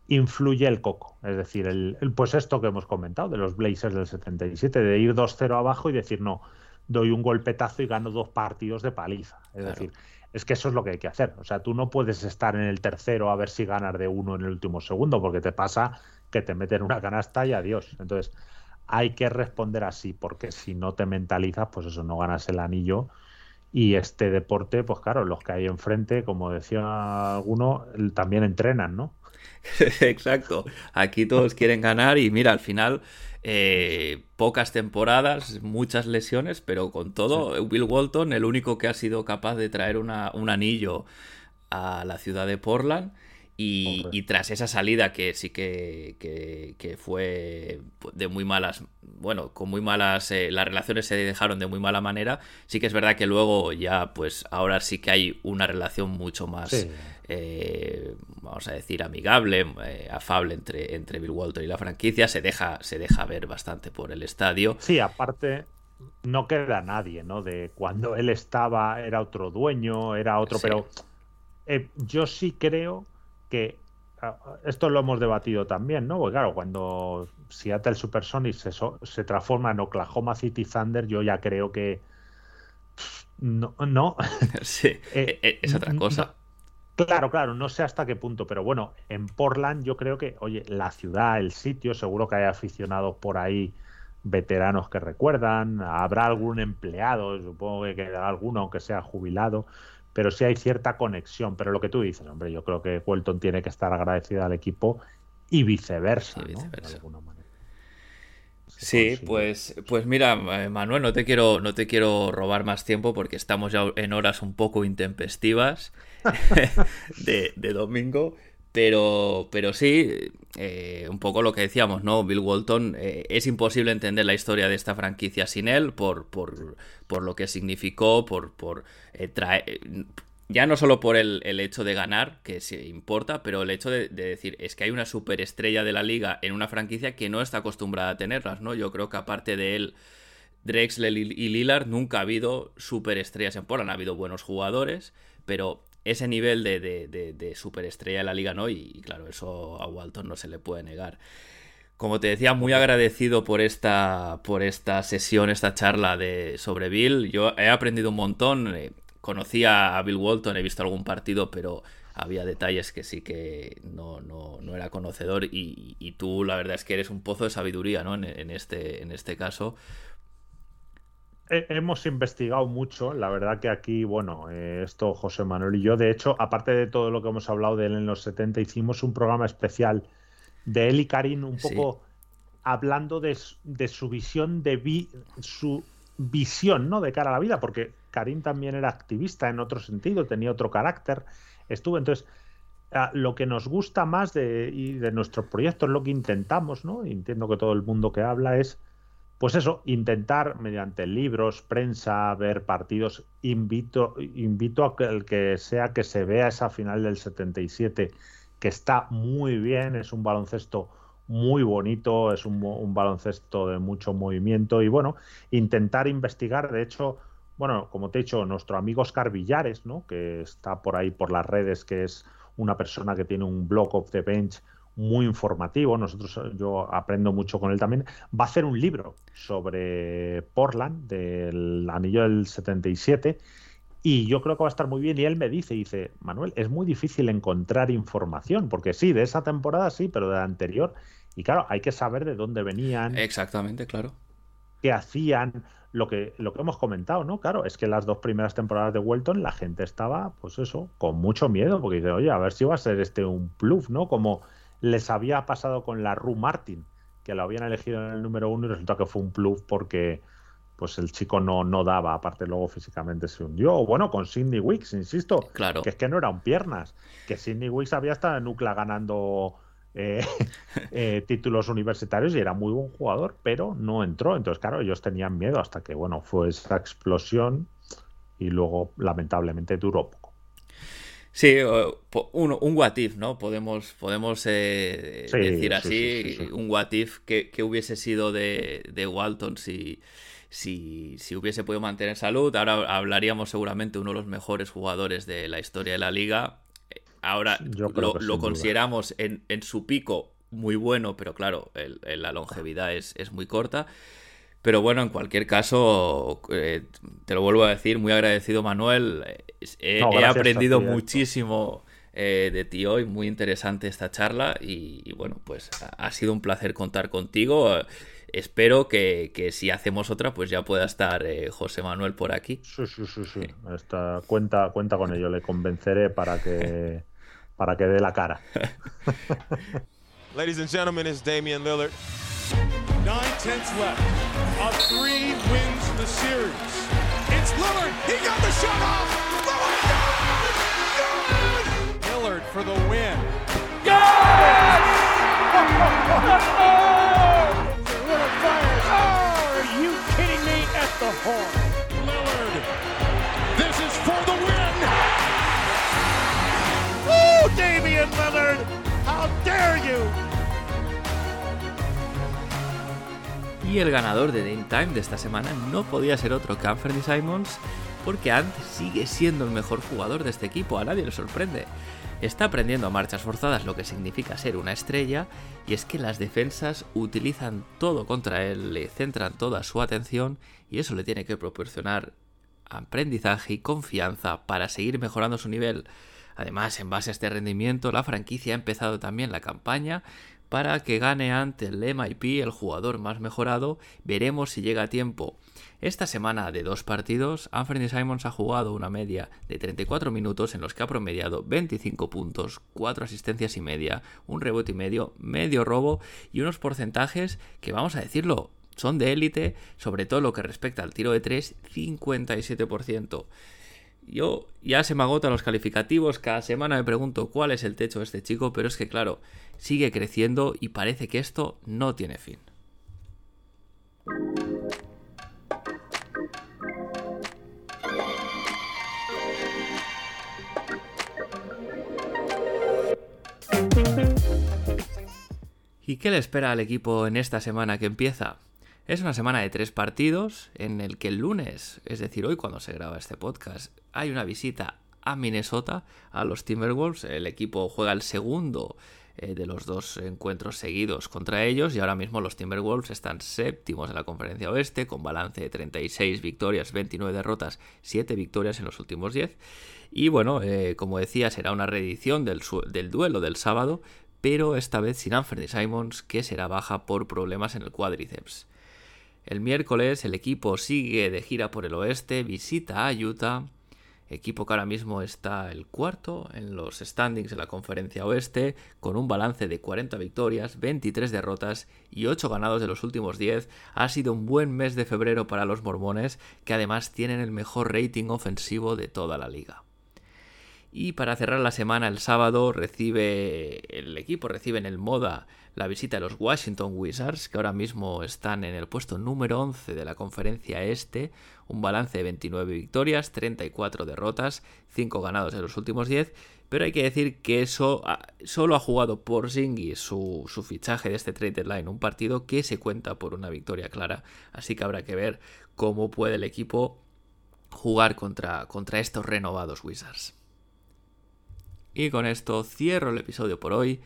influye el coco. Es decir, el, pues esto que hemos comentado de los Blazers del 77, de ir 2-0 abajo y decir, no, doy un golpetazo y gano dos partidos de paliza. Es decir, es que eso es lo que hay que hacer. O sea, tú no puedes estar en el tercero a ver si ganas de uno en el último segundo, porque te pasa que te meten una canasta y adiós. Entonces, hay que responder así, porque si no te mentalizas, pues eso, no ganas el anillo. Y este deporte, pues claro, los que hay enfrente, como decía alguno, también entrenan, ¿no? Exacto. Aquí todos quieren ganar y mira, al final eh, pocas temporadas, muchas lesiones, pero con todo, Will Walton, el único que ha sido capaz de traer un anillo a la ciudad de Portland. Y, tras esa salida que sí que, que, fue de muy malas, bueno, con muy malas, eh, las relaciones se dejaron de muy mala manera, sí que es verdad que luego ya, pues ahora sí que hay una relación mucho más, eh, vamos a decir, amigable, eh, afable entre, entre Bill Walton y la franquicia, se deja, se deja ver bastante por el estadio. Sí, aparte, no queda nadie, ¿no? De cuando él estaba, era otro dueño, era otro, pero yo sí creo que ah, esto lo hemos debatido también, ¿no? Porque claro, cuando Seattle Supersonics se, se transforma en Oklahoma City Thunder, yo ya creo que no, no. Sí, eh, e, es otra cosa. claro, claro, no sé hasta qué punto, pero bueno, en Portland yo creo que, oye, la ciudad, el sitio, seguro que hay aficionados por ahí veteranos que recuerdan, habrá algún empleado, supongo que quedará alguno, aunque sea jubilado, pero sí hay cierta conexión. Pero lo que tú dices, hombre, yo creo que Welton tiene que estar agradecido al equipo y viceversa, Sí, pues, pues mira, eh, Manuel, no te quiero, no te quiero robar más tiempo porque estamos ya en horas un poco intempestivas de, domingo. Pero, pero sí, eh, un poco lo que decíamos, ¿no? Bill Walton, eh, es imposible entender la historia de esta franquicia sin él, por, por, por lo que significó, por, por traer, ya no solo por el, hecho de ganar, que se importa, pero el hecho de, decir, es que hay una superestrella de la liga en una franquicia que no está acostumbrada a tenerlas, ¿no? Yo creo que aparte de él, Drexler y Lillard, nunca ha habido superestrellas en Portland. Ha habido buenos jugadores, pero ese nivel de, de, superestrella de la liga no, y, claro, eso a Walton no se le puede negar. Como te decía, muy agradecido por esta, por esta sesión, esta charla de, sobre Bill. Yo he aprendido un montón. Eh, conocía a Bill Walton, he visto algún partido, pero había detalles que sí que no, no, no era conocedor. Y, tú, la verdad es que eres un pozo de sabiduría, ¿no? En, este, en este caso. Hemos investigado mucho, la verdad que aquí, bueno, eh, esto José Manuel y yo, de hecho, aparte de todo lo que hemos hablado de él en los 70, hicimos un programa especial de él y Karim, un poco hablando de, su visión, de su visión, ¿no? De cara a la vida, porque Karim también era activista en otro sentido, tenía otro carácter, estuvo, entonces, lo que nos gusta más de, y de nuestros proyectos, lo que intentamos, ¿no? Entiendo que todo el mundo que habla es pues eso, intentar mediante libros, prensa, ver partidos, invito, invito a que el que sea que se vea esa final del 77, que está muy bien, es un baloncesto muy bonito, es un, un baloncesto de mucho movimiento y bueno, intentar investigar, de hecho, bueno, como te he dicho, nuestro amigo Oscar Villares, ¿no? que está por ahí por las redes, que es una persona que tiene un blog of the bench muy informativo, nosotros yo aprendo mucho con él también, va a hacer un libro sobre Portland del anillo del 77 y yo creo que va a estar muy bien y él me dice, dice, Manuel, es muy difícil encontrar información, porque sí, de esa temporada sí, pero de la anterior, y claro, hay que saber de dónde venían. Exactamente, claro. Qué hacían, lo que, lo que hemos comentado, ¿no? Claro, es que las dos primeras temporadas de Welton la gente estaba, pues eso, con mucho miedo, porque dice, oye, a ver si va a ser este un bluff, ¿no? Como les había pasado con la Rue Martin, que lo habían elegido en el número uno y resulta que fue un plus porque pues el chico no, no daba, aparte luego físicamente se hundió. O bueno, con Sidney Wicks, insisto, claro. que es que no eran piernas, que Sidney Wicks había estado en UCLA ganando eh, eh, títulos universitarios y era muy buen jugador, pero no entró. Entonces, claro, ellos tenían miedo hasta que, bueno, fue esa explosión y luego lamentablemente duró poco. Sí, un, un what if, ¿no? Podemos, podemos eh, decir así, un what if que, hubiese sido de, Walton si, si, si, hubiese podido mantener salud. Ahora hablaríamos seguramente uno de los mejores jugadores de la historia de la liga. Ahora lo, consideramos en, su pico muy bueno, pero claro, la longevidad es, es muy corta. Pero bueno, en cualquier caso, eh, te lo vuelvo a decir, muy agradecido Manuel. He, aprendido muchísimo eh, de ti hoy, muy interesante esta charla y, bueno, pues ha sido un placer contar contigo. Espero que, si hacemos otra, pues ya pueda estar eh, José Manuel por aquí. Sí, sí, sí, sí. Esta, cuenta, cuenta con ello, le convenceré para que, para que dé la cara. Ladies and gentlemen, it's Damian Lillard. Nine tenths left. A three wins the series. It's Lillard. He got the shot off. Lillard. Lillard for the win. Yes! Lillard fires. Oh, are you kidding me? At the horn. Lillard. This is for the win. Woo, Damian Lillard. How dare you? Y el ganador de Dame Time de esta semana no podía ser otro que Anthony Simons, porque Ant sigue siendo el mejor jugador de este equipo, a nadie le sorprende. Está aprendiendo a marchas forzadas lo que significa ser una estrella, y es que las defensas utilizan todo contra él, le centran toda su atención, y eso le tiene que proporcionar aprendizaje y confianza para seguir mejorando su nivel. Además, en base a este rendimiento, la franquicia ha empezado también la campaña para que gane ante el MIP, el jugador más mejorado. Veremos si llega a tiempo. Esta semana de dos partidos, Anthony Simons ha jugado una media de 34 minutos en los que ha promediado 25 puntos, 4 asistencias y media, un rebote y medio, medio robo y unos porcentajes que vamos a decirlo, son de élite, sobre todo lo que respecta al tiro de 3, 57%. Yo ya se me agotan los calificativos, cada semana me pregunto cuál es el techo de este chico, pero es que claro, sigue creciendo y parece que esto no tiene fin. ¿Y qué le espera al equipo en esta semana que empieza? Es una semana de tres partidos en el que el lunes, es decir, hoy cuando se graba este podcast, hay una visita a Minnesota, a los Timberwolves. El equipo juega el segundo eh, de los dos encuentros seguidos contra ellos y ahora mismo los Timberwolves están séptimos en la conferencia oeste con balance de 36 victorias, 29 derrotas, 7 victorias en los últimos 10. Y bueno, eh, como decía, será una reedición del, del duelo del sábado, pero esta vez sin Anthony Simons, que será baja por problemas en el cuádriceps. El miércoles el equipo sigue de gira por el oeste, visita a Utah, equipo que ahora mismo está el cuarto en los standings de la conferencia oeste, con un balance de 40 victorias, 23 derrotas y 8 ganados de los últimos 10. Ha sido un buen mes de febrero para los mormones, que además tienen el mejor rating ofensivo de toda la liga. Y para cerrar la semana, el sábado recibe el equipo recibe en el Moda la visita de los Washington Wizards, que ahora mismo están en el puesto número 11 de la conferencia este, un balance de 29 victorias, 34 derrotas, 5 ganados en los últimos 10, pero hay que decir que eso solo ha jugado por Zingy su, su, fichaje de este trade deadline, un partido que se cuenta por una victoria clara, así que habrá que ver cómo puede el equipo jugar contra, contra estos renovados Wizards. Y con esto cierro el episodio por hoy.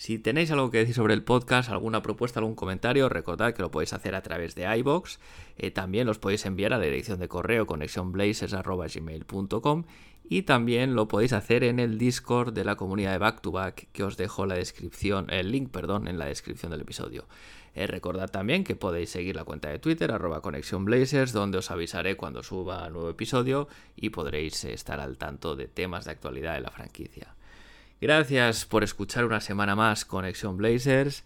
Si tenéis algo que decir sobre el podcast, alguna propuesta, algún comentario, recordad que lo podéis hacer a través de iBox. Eh, también los podéis enviar a la dirección de correo connectionblazers.gmail.com y también lo podéis hacer en el Discord de la comunidad de Back to Back que os dejo la descripción, el link, perdón, en la descripción del episodio. Eh, recordad también que podéis seguir la cuenta de Twitter, arroba Blazers, donde os avisaré cuando suba nuevo episodio y podréis estar al tanto de temas de actualidad de la franquicia. Gracias por escuchar una semana más Conexión Blazers.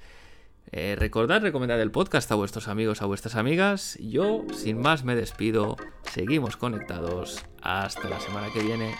Eh, recordad recomendar el podcast a vuestros amigos, a vuestras amigas. Yo, sin más, me despido. Seguimos conectados. Hasta la semana que viene.